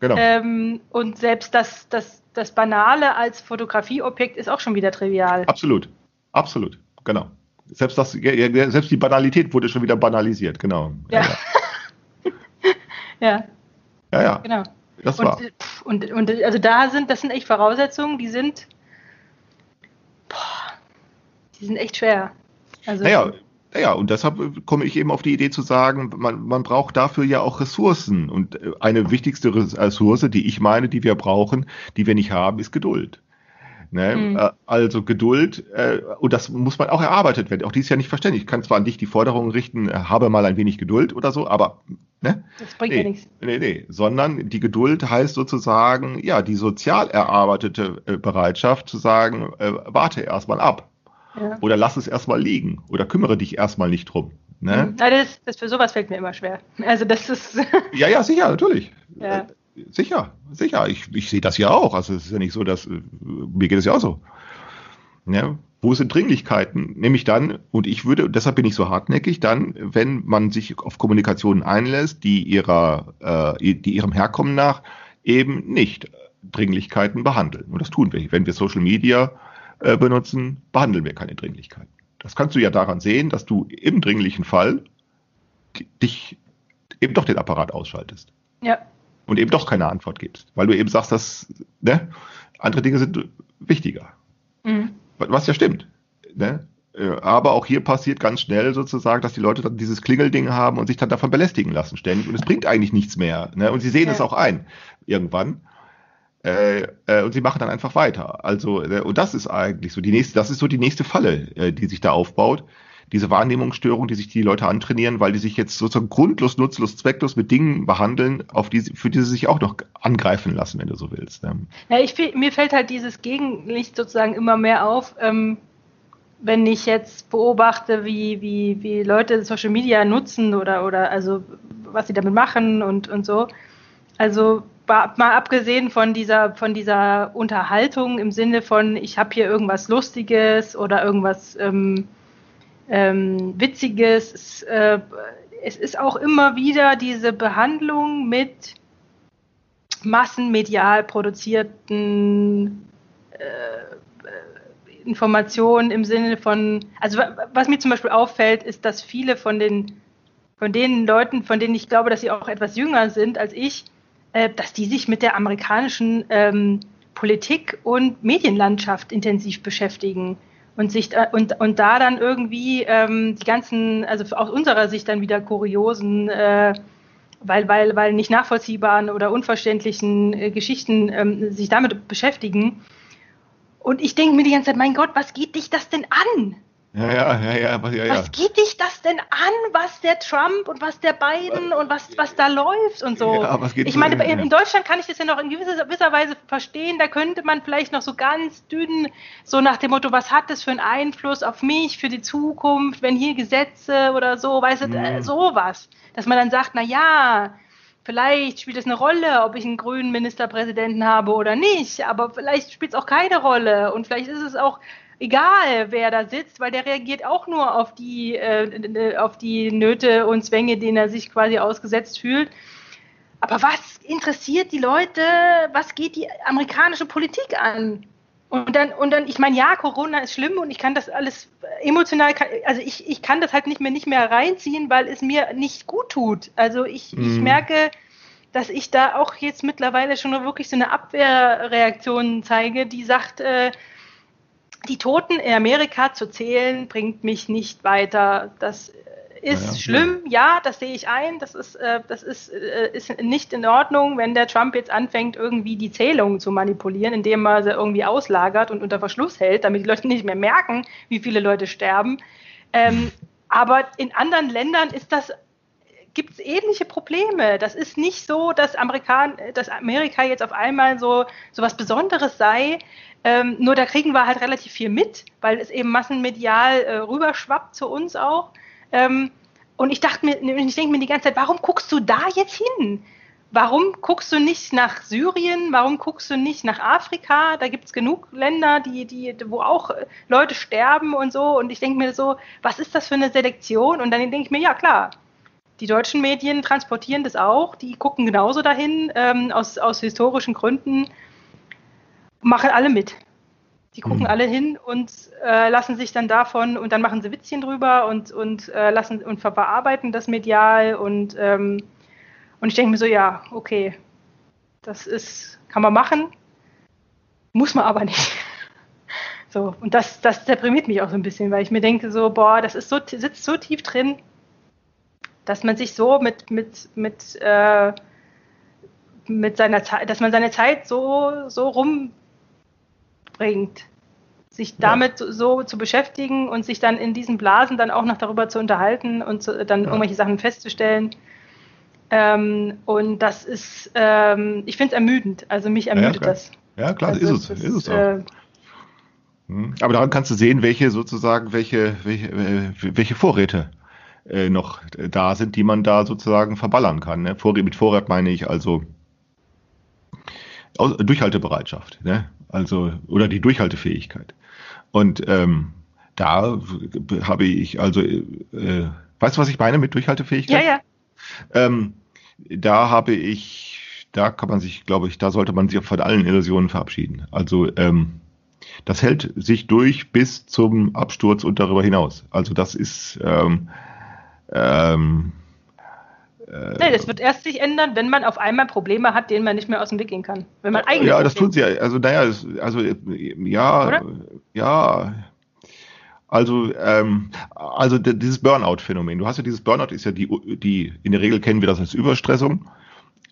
genau.
Ähm, und selbst das, das, das Banale als Fotografieobjekt ist auch schon wieder trivial.
Absolut. Absolut. Genau. Selbst, das, selbst die Banalität wurde schon wieder banalisiert. Genau.
Ja.
ja.
Ja, <laughs>
ja, ja.
genau.
Das war.
Und, pff, und, und also da sind, das sind echt Voraussetzungen, die sind, boah, die sind echt schwer. Also,
Naja, naja, und deshalb komme ich eben auf die Idee zu sagen, man, man braucht dafür ja auch Ressourcen. Und äh, eine wichtigste Ressource, die ich meine, die wir brauchen, die wir nicht haben, ist Geduld. Ne?
Mhm.
Äh, Also Geduld, äh, und das muss man auch erarbeitet werden. Auch dies ist ja nicht verständlich. Ich kann zwar an dich die Forderung richten, äh, habe mal ein wenig Geduld oder so, aber ne?
das bringt ja
Nee,
nichts.
nee, nee, sondern die Geduld heißt sozusagen, ja, die sozial erarbeitete äh, Bereitschaft zu sagen, äh, warte erstmal ab
Ja.
oder lass es erstmal liegen oder kümmere dich erstmal nicht drum. Ne?
Mhm. Ja, das, das für sowas fällt mir immer schwer. Also das ist,
Ja, ja, sicher, natürlich.
Ja.
Sicher, sicher. Ich, ich sehe das ja auch. Also es ist ja nicht so, dass äh, mir geht es ja auch so. Ja, wo sind Dringlichkeiten? Nämlich dann, und ich würde, deshalb bin ich so hartnäckig, dann, wenn man sich auf Kommunikationen einlässt, die ihrer, äh, die ihrem Herkommen nach eben nicht Dringlichkeiten behandeln. Und das tun wir. Wenn wir Social Media äh, benutzen, behandeln wir keine Dringlichkeiten. Das kannst du ja daran sehen, dass du im dringlichen Fall di- dich eben doch den Apparat ausschaltest
ja,
und eben doch keine Antwort gibst, weil du eben sagst, dass ne, andere Dinge sind wichtiger.
mhm.
Was ja stimmt. Ne? Äh, Aber auch hier passiert ganz schnell sozusagen, dass die Leute dann dieses Klingelding haben und sich dann davon belästigen lassen ständig. Und es bringt eigentlich nichts mehr. Ne? Und sie sehen
Ja.
es auch ein, irgendwann. Äh, äh, und sie machen dann einfach weiter. Also, äh, und das ist eigentlich so die nächste, das ist so die nächste Falle, äh, die sich da aufbaut. Diese Wahrnehmungsstörung, die sich die Leute antrainieren, weil die sich jetzt sozusagen grundlos, nutzlos, zwecklos mit Dingen behandeln, auf die, für die sie sich auch noch angreifen lassen, wenn du so willst.
Ja, ich, mir fällt halt dieses Gegenlicht sozusagen immer mehr auf, ähm, wenn ich jetzt beobachte, wie, wie, wie Leute Social Media nutzen oder, oder also was sie damit machen und, und so. Also mal abgesehen von dieser, von dieser Unterhaltung im Sinne von, ich habe hier irgendwas Lustiges oder irgendwas ähm, ähm, Witziges. Es, äh, es ist auch immer wieder diese Behandlung mit massenmedial produzierten äh, Informationen im Sinne von, also wa- was mir zum Beispiel auffällt, ist, dass viele von den von den Leuten, von denen ich glaube, dass sie auch etwas jünger sind als ich, äh, dass die sich mit der amerikanischen ähm, Politik und Medienlandschaft intensiv beschäftigen und sich da, und, und da dann irgendwie ähm, die ganzen, also aus unserer Sicht dann wieder kuriosen, äh, weil, weil, weil nicht nachvollziehbaren oder unverständlichen äh, Geschichten ähm, sich damit beschäftigen. Und ich denke mir die ganze Zeit, mein Gott, was geht dich das denn an?
Ja, ja, ja, ja, ja, ja.
Was geht dich das denn an, was der Trump und was der Biden und was, was da läuft und so?
Ja, was geht
ich meine, in, in Deutschland kann ich das ja noch in gewisser, gewisser Weise verstehen. Da könnte man vielleicht noch so ganz dünn, so nach dem Motto, was hat das für einen Einfluss auf mich, für die Zukunft, wenn hier Gesetze oder so, weißt du,
Mhm.
äh, sowas. Dass man dann sagt, na ja, vielleicht spielt es eine Rolle, ob ich einen grünen Ministerpräsidenten habe oder nicht, aber vielleicht spielt es auch keine Rolle und vielleicht ist es auch egal, wer da sitzt, weil der reagiert auch nur auf die, äh, auf die Nöte und Zwänge, denen er sich quasi ausgesetzt fühlt. Aber was interessiert die Leute? Was geht die amerikanische Politik an? Und dann, und dann, ich meine, ja, Corona ist schlimm und ich kann das alles emotional, also ich, ich kann das halt nicht mehr, nicht mehr reinziehen, weil es mir nicht gut tut. Also ich, ich
Mhm.
merke, dass ich da auch jetzt mittlerweile schon wirklich so eine Abwehrreaktion zeige, die sagt, äh, die Toten in Amerika zu zählen, bringt mich nicht weiter. Das ist
Ja, ja.
schlimm, ja, das sehe ich ein. Das ist, äh, das ist, äh, ist nicht in Ordnung, wenn der Trump jetzt anfängt, irgendwie die Zählungen zu manipulieren, indem er sie irgendwie auslagert und unter Verschluss hält, damit die Leute nicht mehr merken, wie viele Leute sterben. Ähm, <laughs> aber in anderen Ländern ist das gibt es ähnliche Probleme. Das ist nicht so, dass, Amerikan dass Amerika jetzt auf einmal so, so was Besonderes sei. Ähm, nur da kriegen wir halt relativ viel mit, weil es eben massenmedial äh, rüberschwappt zu uns auch. Ähm, und ich dachte mir, ich denke mir die ganze Zeit, warum guckst du da jetzt hin? warum guckst du nicht nach Syrien? Warum guckst du nicht nach Afrika? Da gibt es genug Länder, die, die, wo auch Leute sterben und so. Und ich denke mir so, was ist das für eine Selektion? Und dann denke ich mir, ja klar, die deutschen Medien transportieren das auch. Die gucken genauso dahin, ähm, aus, aus historischen Gründen, machen alle mit. Die gucken mhm. alle hin und äh, lassen sich dann davon und dann machen sie Witzchen drüber und, und äh, lassen und verarbeiten das medial und ähm, und ich denke mir so, ja, okay, das ist, kann man machen, muss man aber nicht. <laughs> So, und das, das deprimiert mich auch so ein bisschen, weil ich mir denke, so, boah, das ist so, sitzt so tief drin, dass man sich so mit, mit, mit, äh, mit seiner Zeit, dass man seine Zeit so, so rumbringt, sich damit ja. so zu beschäftigen und sich dann in diesen Blasen dann auch noch darüber zu unterhalten und zu, dann ja. irgendwelche Sachen festzustellen. Ähm, und das ist, ähm, ich finde es ermüdend. Also mich ermüdet
ja,
das.
Ja, klar, also ist, es, ist, ist es auch. Äh, hm. Aber daran kannst du sehen, welche sozusagen, welche, welche, äh, welche Vorräte äh, noch da sind, die man da sozusagen verballern kann. Ne? Vorrat, mit Vorrat meine ich also Durchhaltebereitschaft, ne? also oder die Durchhaltefähigkeit. Und ähm, da habe ich also, äh, weißt du, was ich meine mit Durchhaltefähigkeit?
Ja, ja.
Ähm, da habe ich, da kann man sich, glaube ich, da sollte man sich von allen Illusionen verabschieden. Also ähm, das hält sich durch bis zum Absturz und darüber hinaus. Also das ist ähm, ähm,
äh, nee, das wird erst sich ändern, wenn man auf einmal Probleme hat, denen man nicht mehr aus dem Weg gehen kann. Wenn man
eigentlich ja, das tun sie ja. Also naja, also ja, Oder? ja, also, ähm, also dieses Burnout-Phänomen. Du hast ja dieses Burnout ist ja die, die in der Regel kennen wir das als Überstressung,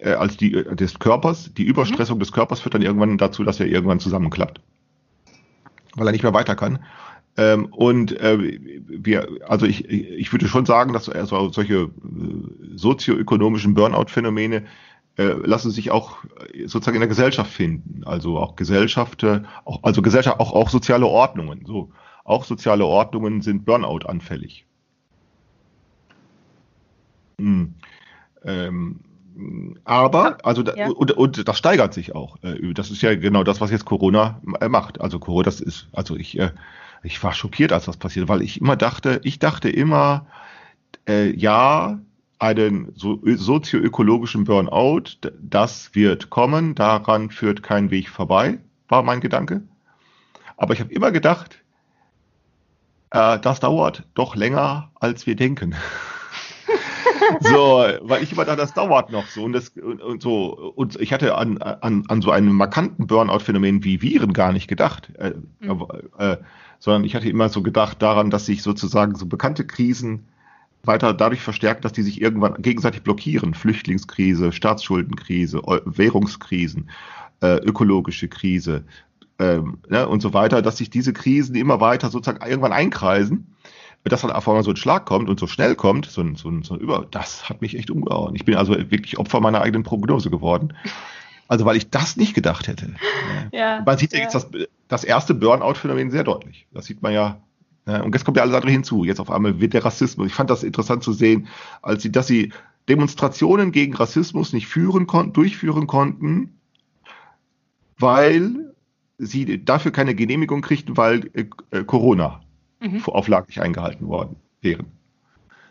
äh, als die äh, des Körpers. Die Überstressung mhm. des Körpers führt dann irgendwann dazu, dass er irgendwann zusammenklappt, weil er nicht mehr weiter kann. Ähm, und äh, wir, also ich, ich würde schon sagen, dass also solche äh, sozioökonomischen Burnout-Phänomene äh, lassen sich auch äh, sozusagen in der Gesellschaft finden. Also auch Gesellschaft, auch, also Gesellschaft, auch, auch soziale Ordnungen. So. Auch soziale Ordnungen sind Burnout anfällig. Hm. Ähm, aber, also, ja. und, und das steigert sich auch. Das ist ja genau das, was jetzt Corona macht. Also Corona, das ist, also ich, ich war schockiert, als das passiert, weil ich immer dachte, ich dachte immer, äh, ja, einen so, sozioökologischen Burnout, das wird kommen, daran führt kein Weg vorbei, war mein Gedanke. Aber ich habe immer gedacht, äh, das dauert doch länger, als wir denken. <laughs> so, weil ich immer dachte, das dauert noch so und das und, und so und ich hatte an, an, an so einen markanten Burnout-Phänomen wie Viren gar nicht gedacht, äh, mhm. äh, sondern ich hatte immer so gedacht daran, dass sich sozusagen so bekannte Krisen weiter dadurch verstärken, dass die sich irgendwann gegenseitig blockieren. Flüchtlingskrise, Staatsschuldenkrise, Währungskrisen, äh, ökologische Krise, ähm, ne, und so weiter, dass sich diese Krisen immer weiter sozusagen irgendwann einkreisen, dass dann auf einmal so ein Schlag kommt und so schnell kommt, so ein, so ein, so ein Über, das hat mich echt umgehauen. Ich bin also wirklich Opfer meiner eigenen Prognose geworden. Also weil ich das nicht gedacht hätte. <laughs> Ja, man sieht ja, jetzt das, das erste Burnout-Phänomen sehr deutlich. Das sieht man ja. Ne? Und jetzt kommt ja alles andere hinzu. Jetzt auf einmal wird der Rassismus. Ich fand das interessant zu sehen, als sie, dass sie Demonstrationen gegen Rassismus nicht führen konnten, durchführen konnten, weil sie dafür keine Genehmigung kriegten, weil äh, Corona-Auflagen mhm. nicht eingehalten worden wären.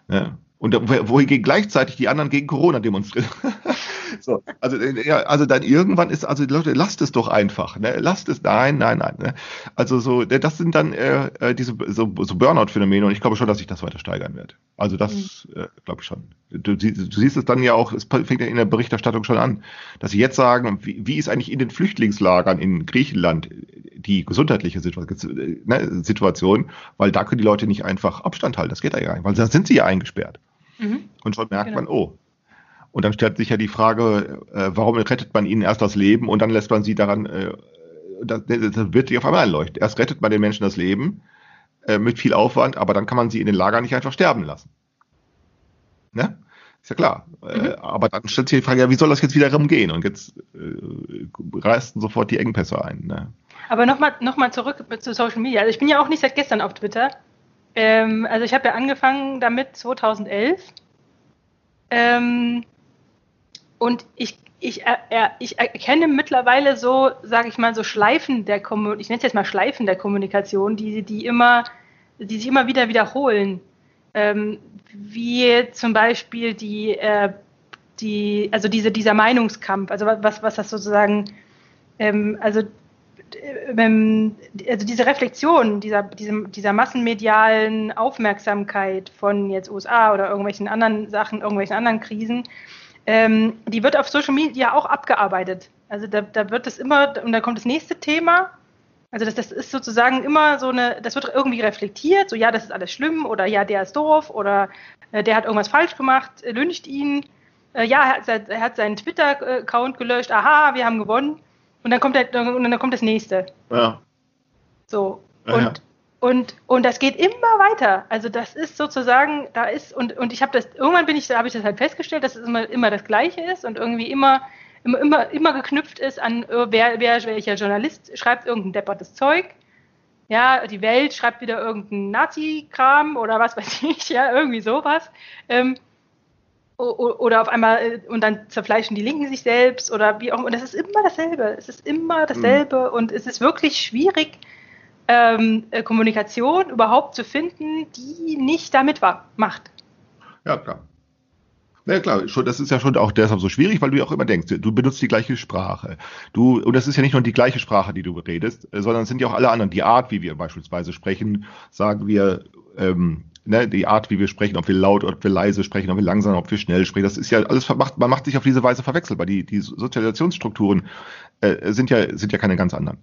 Ja. Und wohingegen gleichzeitig die anderen gegen Corona demonstrieren. <laughs> so, also, äh, ja, also dann irgendwann ist, also Leute, lasst es doch einfach, ne? Lasst es, nein, nein, nein. Ne? Also so, das sind dann äh, äh, diese so, so Burnout-Phänomene und ich glaube schon, dass sich das weiter steigern wird. Also das mhm. äh, glaube ich schon. Du, du, siehst es dann ja auch, es fängt ja in der Berichterstattung schon an, dass sie jetzt sagen, wie, wie ist eigentlich in den Flüchtlingslagern in Griechenland die gesundheitliche ne, Situation, weil da können die Leute nicht einfach Abstand halten, das geht ja gar nicht, weil da sind sie ja eingesperrt. Mhm. Und schon merkt genau. man, oh. Und dann stellt sich ja die Frage, äh, warum rettet man ihnen erst das Leben und dann lässt man sie daran, äh, das, das wird sich auf einmal einleuchten. Erst rettet man den Menschen das Leben äh, mit viel Aufwand, aber dann kann man sie in den Lagern nicht einfach sterben lassen. Ne? Ist ja klar. Äh, mhm. aber dann stellt sich die Frage, ja, wie soll das jetzt wieder rumgehen? Und jetzt äh, reißen sofort die Engpässe ein. Ne?
Aber nochmal noch mal zurück zu Social Media. Also ich bin ja auch nicht seit gestern auf Twitter. Ähm, also ich habe ja angefangen damit 2011. Ähm, und ich, ich, er, ich erkenne mittlerweile so, sage ich mal, so Schleifen der Kommunikation, ich nenne es jetzt mal Schleifen der Kommunikation, die, die immer, die sich immer wieder wiederholen. Ähm, wie zum Beispiel die, äh, die, also diese, dieser Meinungskampf, also was, was das sozusagen, ähm, also, also diese Reflexion dieser, diesem, dieser massenmedialen Aufmerksamkeit von jetzt USA oder irgendwelchen anderen Sachen, irgendwelchen anderen Krisen, ähm, die wird auf Social Media auch abgearbeitet. Also da, da wird es immer, und dann kommt das nächste Thema. Also das, das ist sozusagen immer so eine, das wird irgendwie reflektiert, so ja, das ist alles schlimm oder ja, der ist doof oder äh, der hat irgendwas falsch gemacht, äh, lüncht ihn. Äh, ja, er hat, er hat seinen Twitter-Account gelöscht, aha, wir haben gewonnen. Und dann kommt, der, und dann kommt das nächste.
Ja.
So. Und, ja, ja. Und, und das geht immer weiter. Also das ist sozusagen, da ist, und, und ich habe das, irgendwann bin ich, habe ich das halt festgestellt, dass es immer, immer das Gleiche ist und irgendwie immer, immer, immer, immer geknüpft ist an, wer, wer, welcher Journalist schreibt irgendein deppertes Zeug. Ja, die Welt schreibt wieder irgendeinen Nazi-Kram oder was weiß <laughs> ich, ja, irgendwie sowas. Ähm, oder auf einmal, äh, und dann zerfleischen die Linken sich selbst oder wie auch immer. Und das ist immer dasselbe. Es ist immer dasselbe mhm. und es ist wirklich schwierig, ähm, äh, Kommunikation überhaupt zu finden, die nicht damit macht.
Ja, klar. Ja klar, schon, das ist ja schon auch deshalb so schwierig, weil du ja auch immer denkst, du benutzt die gleiche Sprache. Du, und das ist ja nicht nur die gleiche Sprache, die du redest, äh, sondern es sind ja auch alle anderen. Die Art, wie wir beispielsweise sprechen, sagen wir, ähm, ne, die Art, wie wir sprechen, ob wir laut, ob wir leise sprechen, ob wir langsam, ob wir schnell sprechen, das ist ja alles vermacht, man macht sich auf diese Weise verwechselbar. Die, die Sozialisationsstrukturen äh, sind ja, sind ja keine ganz anderen.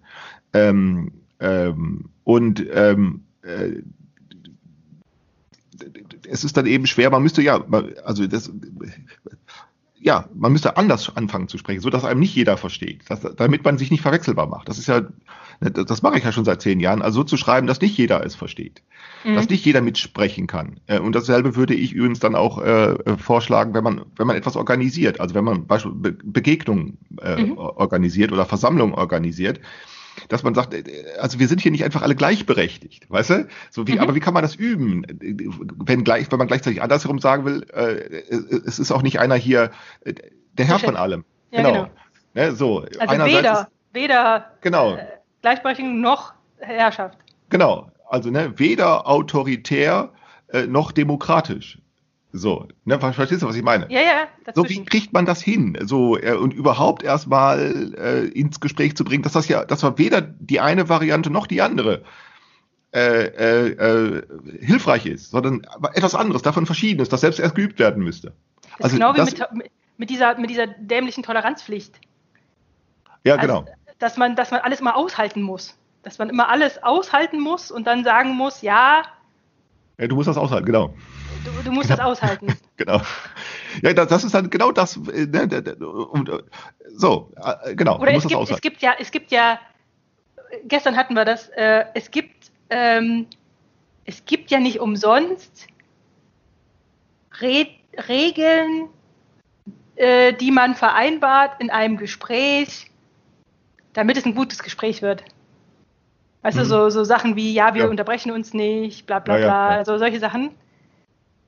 Ähm, ähm, und ähm, äh, es ist dann eben schwer, man müsste ja, also das, ja, man müsste anders anfangen zu sprechen, so dass einem nicht jeder versteht, dass, damit man sich nicht verwechselbar macht. Das ist ja, das mache ich ja schon seit zehn Jahren, also so zu schreiben, dass nicht jeder es versteht, mhm. dass nicht jeder mitsprechen kann. Äh, und dasselbe würde ich übrigens dann auch äh, vorschlagen, wenn man, wenn man etwas organisiert, also wenn man beispielsweise Begegnungen äh, mhm. organisiert oder Versammlungen organisiert, dass man sagt, äh, also wir sind hier nicht einfach alle gleichberechtigt, weißt du? So wie, mhm. aber wie kann man das üben, wenn gleich, wenn man gleichzeitig andersherum sagen will, äh, es ist auch nicht einer hier, äh, der Herr von allem. Ja, genau. genau. Ne, so.
Also weder, weder
genau.
Äh, Gleichberechtigung noch Herrschaft.
Genau. Also ne, weder autoritär äh, noch demokratisch. So, ne, verstehst du, was ich meine?
Ja, ja.
Dazwischen. So, wie kriegt man das hin? So, äh, und überhaupt erstmal äh, ins Gespräch zu bringen, dass das ja, das war weder die eine Variante noch die andere äh, äh, äh, hilfreich ist, sondern etwas anderes, davon verschiedenes, das selbst erst geübt werden müsste.
Das also, genau wie das, mit, mit, dieser, mit dieser dämlichen Toleranzpflicht.
Ja, also, genau.
Dass man, dass man alles mal aushalten muss. Dass man immer alles aushalten muss und dann sagen muss, ja.
Ja, du musst das aushalten, genau.
Du, du musst genau. das aushalten. <laughs>
genau. Ja, das ist dann genau das. Äh, ne, so, äh, genau.
Oder es gibt, es gibt ja, es gibt ja, gestern hatten wir das, äh, es gibt, ähm, es gibt ja nicht umsonst Re Regeln, äh, die man vereinbart in einem Gespräch, damit es ein gutes Gespräch wird. Weißt mhm. du, so, so Sachen wie, ja, wir ja. unterbrechen uns nicht, bla bla ja, bla, ja, also solche Sachen.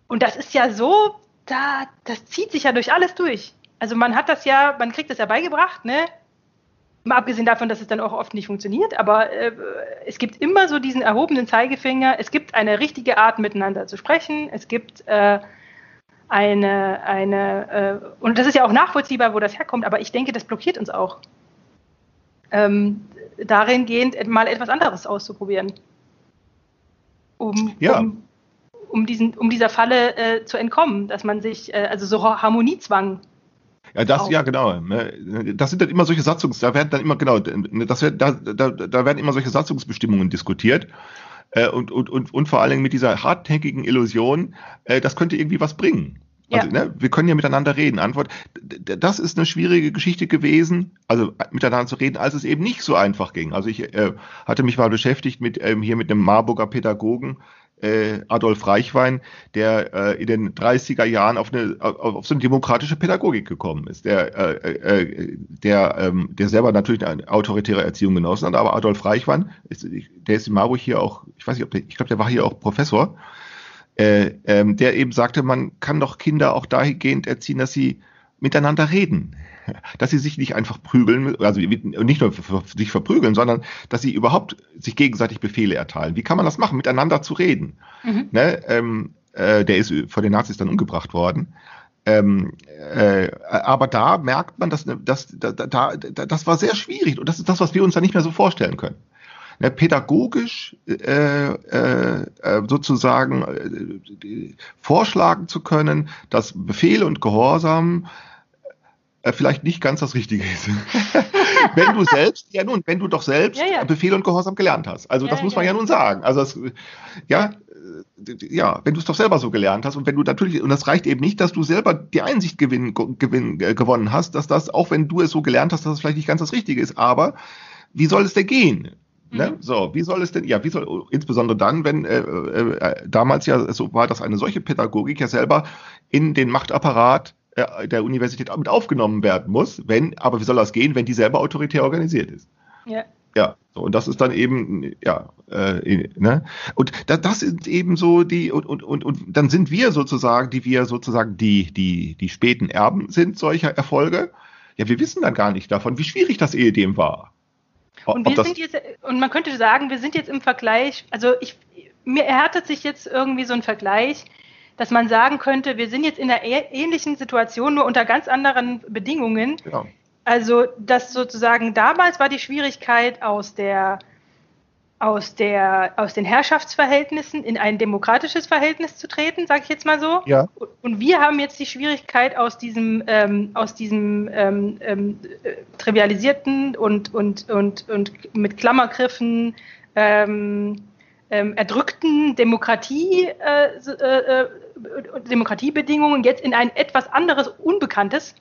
Und das ist ja so, da, das zieht sich ja durch alles durch. Also man hat das ja, man kriegt das ja beigebracht, ne? Mal abgesehen davon, dass es dann auch oft nicht funktioniert, aber äh, es gibt immer so diesen erhobenen Zeigefinger. Es gibt eine richtige Art, miteinander zu sprechen. Es gibt äh, eine, eine, äh, und das ist ja auch nachvollziehbar, wo das herkommt, aber ich denke, das blockiert uns auch. Ähm, darin gehend mal etwas anderes auszuprobieren. Um,
ja.
um um, diesen, um dieser Falle äh, zu entkommen, dass man sich, äh, also so Harmoniezwang.
Ja, das, auch. ja, genau. Ne, das sind dann immer solche Satzungs, da werden dann immer, genau, das wird, da, da, da werden immer solche Satzungsbestimmungen diskutiert. Äh, und, und, und, und vor allen Dingen mit dieser hartnäckigen Illusion, äh, das könnte irgendwie was bringen. Also, ja. ne, wir können ja miteinander reden. Antwort, das ist eine schwierige Geschichte gewesen, also miteinander zu reden, als es eben nicht so einfach ging. Also ich äh, hatte mich mal beschäftigt mit ähm, hier mit einem Marburger Pädagogen, äh, Adolf Reichwein, der äh, in den 30er Jahren auf eine auf, so eine demokratische Pädagogik gekommen ist, der äh, äh, der ähm, der selber natürlich eine autoritäre Erziehung genossen hat, aber Adolf Reichwein, ist, der ist in Marburg hier auch, ich weiß nicht, ob der, ich glaube, der war hier auch Professor, äh, ähm, der eben sagte, man kann doch Kinder auch dahingehend erziehen, dass sie miteinander reden. Dass sie sich nicht einfach prügeln, also nicht nur sich verprügeln, sondern dass sie überhaupt sich gegenseitig Befehle erteilen. Wie kann man das machen, miteinander zu reden? Mhm. Ne, ähm, äh, der ist vor den Nazis dann umgebracht worden. Ähm, äh, aber da merkt man, dass, dass da, da, das war sehr schwierig und das ist das, was wir uns da nicht mehr so vorstellen können. Ne, pädagogisch äh, äh, äh sozusagen äh, vorschlagen zu können, dass Befehl und Gehorsam äh, vielleicht nicht ganz das Richtige ist. <laughs> wenn du selbst, ja nun, wenn du doch selbst ja, ja. Befehl und Gehorsam gelernt hast. Also ja, das muss man ja, nun sagen. Also das, ja, ja, wenn du es doch selber so gelernt hast und wenn du natürlich, und das reicht eben nicht, dass du selber die Einsicht gewinn, gewinn, äh, gewonnen hast, dass das, auch wenn du es so gelernt hast, dass es vielleicht nicht ganz das Richtige ist, aber wie soll es denn gehen? Ne? Mhm. So, wie soll es denn, ja, wie soll, insbesondere dann, wenn äh, äh, damals ja so war, dass eine solche Pädagogik ja selber in den Machtapparat äh, der Universität mit aufgenommen werden muss, wenn, aber wie soll das gehen, wenn die selber autoritär organisiert ist? Ja. Ja, so, und das ist dann eben, ja, äh, ne? Und da, das sind eben so die, und, und, und, und dann sind wir sozusagen, die wir sozusagen die, die, die späten Erben sind solcher Erfolge. Ja, wir wissen dann gar nicht davon, wie schwierig das ehedem war.
Und wir sind jetzt, und man könnte sagen, wir sind jetzt im Vergleich, also ich, mir erhärtet sich jetzt irgendwie so ein Vergleich, dass man sagen könnte, wir sind jetzt in einer ähnlichen Situation, nur unter ganz anderen Bedingungen. Ja. Also, dass sozusagen damals war die Schwierigkeit aus der aus, der, aus den Herrschaftsverhältnissen in ein demokratisches Verhältnis zu treten, sage ich jetzt mal so. Ja. Und wir haben jetzt die Schwierigkeit aus diesem, ähm, aus diesem ähm, ähm, trivialisierten und, und, und, und mit Klammergriffen ähm, erdrückten Demokratie, äh, äh, äh, Demokratiebedingungen jetzt in ein etwas anderes Unbekanntes,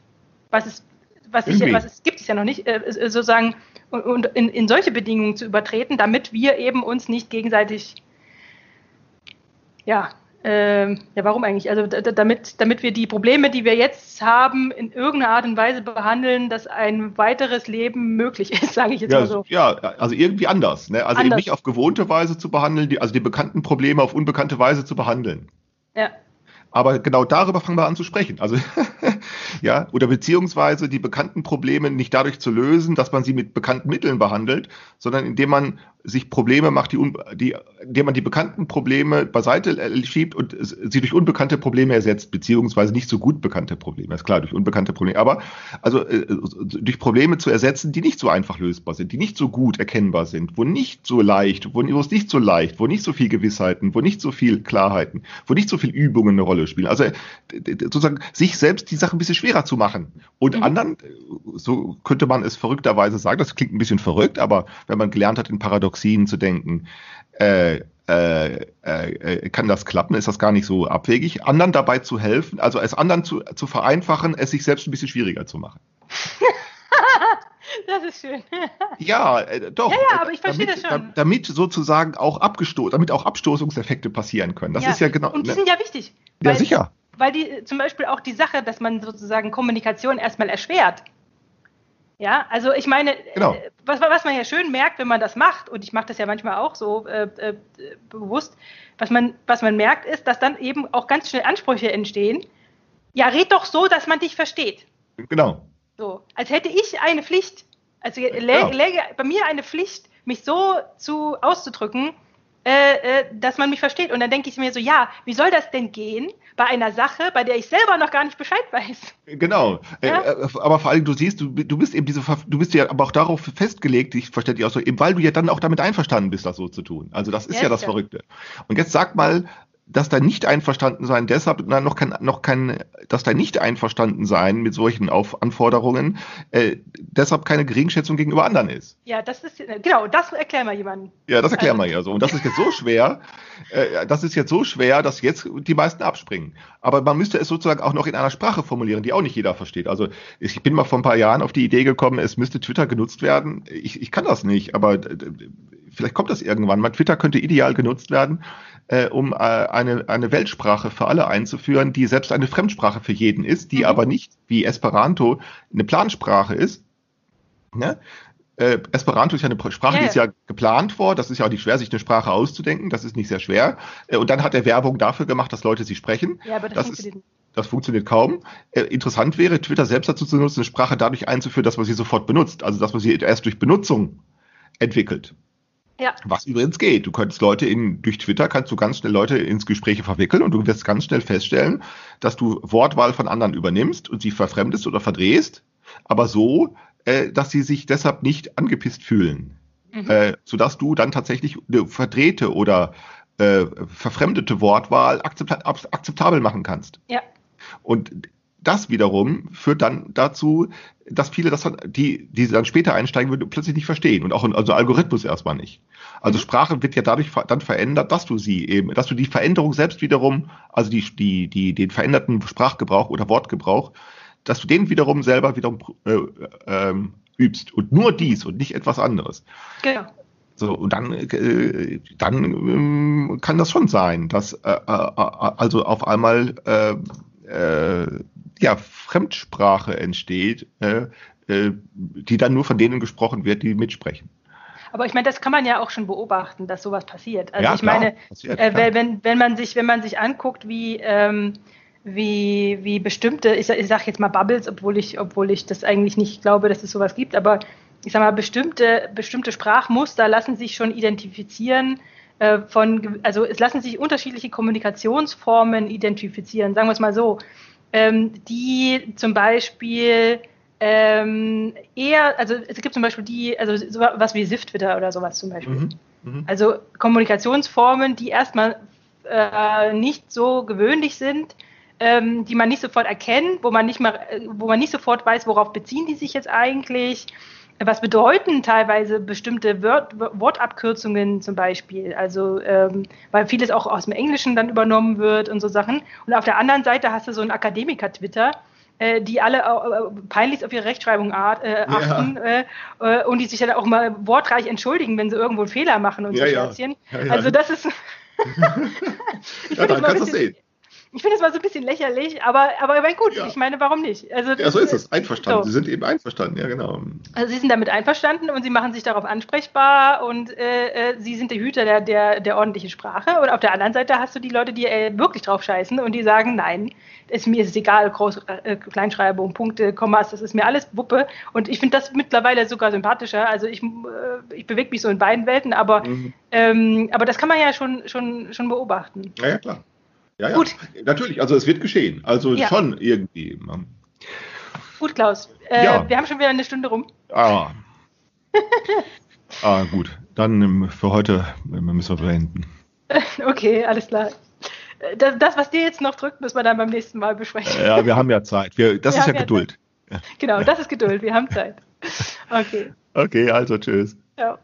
was es, was, ich, was es gibt es ja noch nicht, äh, sozusagen und, in, in solche Bedingungen zu übertreten, damit wir eben uns nicht gegenseitig, ja, äh, ja, warum eigentlich? Also damit, damit wir die Probleme, die wir jetzt haben, in irgendeiner Art und Weise behandeln, dass ein weiteres Leben möglich ist, <laughs> sage ich jetzt
ja,
mal so.
Ja, also irgendwie anders. Ne? Also anders. eben nicht auf gewohnte Weise zu behandeln, die, also die bekannten Probleme auf unbekannte Weise zu behandeln. Ja. Aber genau darüber fangen wir an zu sprechen. Also, <laughs> ja, oder beziehungsweise die bekannten Probleme nicht dadurch zu lösen, dass man sie mit bekannten Mitteln behandelt, sondern indem man sich Probleme macht, die, die, indem man die bekannten Probleme beiseite schiebt und sie durch unbekannte Probleme ersetzt, beziehungsweise nicht so gut bekannte Probleme. Ist klar, durch unbekannte Probleme. Aber also äh, durch Probleme zu ersetzen, die nicht so einfach lösbar sind, die nicht so gut erkennbar sind, wo nicht so leicht, wo, wo es nicht so leicht, wo nicht so viel Gewissheiten, wo nicht so viel Klarheiten, wo nicht so viel Übungen eine Rolle spielen. Also sozusagen sich selbst die Sache ein bisschen schwerer zu machen. Und mhm. anderen, so könnte man es verrückterweise sagen, das klingt ein bisschen verrückt, aber wenn man gelernt hat, in Paradox Paradoxien zu denken. Äh, äh, äh, kann das klappen? Ist das gar nicht so abwegig? Anderen dabei zu helfen, also es anderen zu, zu vereinfachen, es sich selbst ein bisschen schwieriger zu machen. <laughs>
das ist schön.
ja, äh, doch. Ja, ja, aber ich verstehe damit, das schon. Damit sozusagen auch Abgesto damit auch Abstoßungseffekte passieren können. Das
ja.
ist ja genau.
Und die ne? sind ja wichtig.
Ja, sicher.
Weil die zum Beispiel auch die Sache, dass man sozusagen Kommunikation erstmal erschwert. Ja, also ich meine, genau. Äh, was, was man ja schön merkt, wenn man das macht, und ich mache das ja manchmal auch so äh, äh, bewusst, was man, was man merkt, ist, dass dann eben auch ganz schnell Ansprüche entstehen. Ja, red doch so, dass man dich versteht.
Genau.
So, als hätte ich eine Pflicht, also genau. läge bei mir eine Pflicht, mich so zu auszudrücken, äh, äh, dass man mich versteht. Und dann denke ich mir so, ja, wie soll das denn gehen bei einer Sache, bei der ich selber noch gar nicht Bescheid weiß?
Genau. Äh, ja? Äh, aber vor allem, du siehst, du, du bist eben diese, du bist ja aber auch darauf festgelegt, ich verstehe dich auch so, eben weil du ja dann auch damit einverstanden bist, das so zu tun. Also das ist ja, ja das Verrückte. Und jetzt sag mal, dass da nicht einverstanden sein, deshalb na, noch kein, noch kein, dass da nicht einverstanden sein mit solchen Auf Anforderungen, äh, deshalb keine Geringschätzung gegenüber anderen ist.
Ja, das ist genau, das erklären wir jemandem.
Ja, das erklären also, wir ja so. Und das ist jetzt so schwer, äh, das ist jetzt so schwer, dass jetzt die meisten abspringen. Aber man müsste es sozusagen auch noch in einer Sprache formulieren, die auch nicht jeder versteht. Also ich bin mal vor ein paar Jahren auf die Idee gekommen, es müsste Twitter genutzt werden. Ich, ich kann das nicht, aber vielleicht kommt das irgendwann. Mal Twitter könnte ideal genutzt werden äh, um äh, eine, eine Weltsprache für alle einzuführen, die selbst eine Fremdsprache für jeden ist, die mhm. aber nicht wie Esperanto eine Plansprache ist. Ne? äh, Esperanto ist ja eine Sprache,
Ja,
die ist ja geplant war. Das ist ja auch nicht schwer, sich eine Sprache auszudenken. Das ist nicht sehr schwer. Äh, und dann hat er Werbung dafür gemacht, dass Leute sie sprechen.
Ja, aber das,
Das
funktioniert nicht.
Das funktioniert kaum. Äh, interessant wäre, Twitter selbst dazu zu nutzen, eine Sprache dadurch einzuführen, dass man sie sofort benutzt. Also, dass man sie erst durch Benutzung entwickelt.
Ja,
Was übrigens geht. Du könntest Leute in, durch Twitter kannst du ganz schnell Leute ins Gespräche verwickeln und du wirst ganz schnell feststellen, dass du Wortwahl von anderen übernimmst und sie verfremdest oder verdrehst, aber so, äh, dass sie sich deshalb nicht angepisst fühlen.
Mhm.
Äh, sodass du dann tatsächlich eine verdrehte oder äh, verfremdete Wortwahl akzepta ab- akzeptabel machen kannst.
ja,
Und das wiederum führt dann dazu, dass viele das dann, die, die dann später einsteigen würden, plötzlich nicht verstehen und auch also Algorithmus erstmal nicht. Also Sprache wird ja dadurch dann verändert, dass du sie eben, dass du die Veränderung selbst wiederum, also die, die, die, den veränderten Sprachgebrauch oder Wortgebrauch, dass du den wiederum selber wiederum äh, ähm, übst und nur dies und nicht etwas anderes.
genau.
So, und dann, äh, dann ähm, kann das schon sein, dass äh, äh, also auf einmal äh, äh, ja, Fremdsprache entsteht, äh, äh, die dann nur von denen gesprochen wird, die mitsprechen.
Aber ich meine, das kann man ja auch schon beobachten, dass sowas passiert. Also
Ja,
ich
klar,
meine,
passiert,
äh, wenn, wenn, man sich, wenn man sich anguckt, wie, ähm, wie, wie bestimmte, ich, ich sage jetzt mal Bubbles, obwohl ich, obwohl ich das eigentlich nicht glaube, dass es sowas gibt, aber ich sage mal, bestimmte, bestimmte Sprachmuster lassen sich schon identifizieren äh, von, also es lassen sich unterschiedliche Kommunikationsformen identifizieren, sagen wir es mal so, ähm, die zum Beispiel ähm, eher, also es gibt zum Beispiel die, also sowas wie SIF-Twitter oder sowas zum Beispiel.
Mhm. Mhm.
Also Kommunikationsformen, die erstmal äh, nicht so gewöhnlich sind, ähm, die man nicht sofort erkennt, wo man nicht mal, äh, wo man nicht sofort weiß, worauf beziehen die sich jetzt eigentlich. Was bedeuten teilweise bestimmte Wort, Wortabkürzungen zum Beispiel? Also, ähm, weil vieles auch aus dem Englischen dann übernommen wird und so Sachen. Und auf der anderen Seite hast du so einen Akademiker-Twitter, äh, die alle äh, peinlichst auf ihre Rechtschreibung art, äh, achten äh, äh, und die sich dann auch mal wortreich entschuldigen, wenn sie irgendwo einen Fehler machen und so
Ja, ja.
Scherzchen.
Ja, ja.
Also das ist. ich <laughs>
Ja, dann <laughs> kannst du sehen.
Ich finde das mal so ein bisschen lächerlich, aber, aber gut,
Ja.
ich meine, warum nicht? Also,
Ja, so ist es. Einverstanden.
So.
Sie sind eben einverstanden, ja, genau.
Also sie sind damit einverstanden und sie machen sich darauf ansprechbar und äh, äh, sie sind der Hüter der, der, der ordentlichen Sprache. Und auf der anderen Seite hast du die Leute, die äh, wirklich drauf scheißen und die sagen, nein, es, mir ist es egal, Groß, äh, Kleinschreibung, Punkte, Kommas, das ist mir alles Wuppe. Und ich finde das mittlerweile sogar sympathischer. Also ich, äh, ich bewege mich so in beiden Welten, aber,
Mhm.
ähm, aber das kann man ja schon, schon, schon beobachten.
Ja, ja, klar. Ja, ja.
Gut.
Natürlich, also es wird geschehen. Also
Ja.
schon irgendwie.
Gut, Klaus. Äh,
Ja.
Wir haben schon wieder eine Stunde rum.
Ah. <laughs> ah, gut. Dann ähm, für heute äh, müssen wir beenden. <laughs>
Okay, alles klar. Äh, Das, das, was dir jetzt noch drückt, müssen wir dann beim nächsten Mal besprechen.
Ja, wir haben ja Zeit. Wir, das
Wir
ist
ja
Geduld.
Genau, das ist Geduld. Wir haben Zeit. <laughs> Okay.
Okay, also tschüss.
Ja.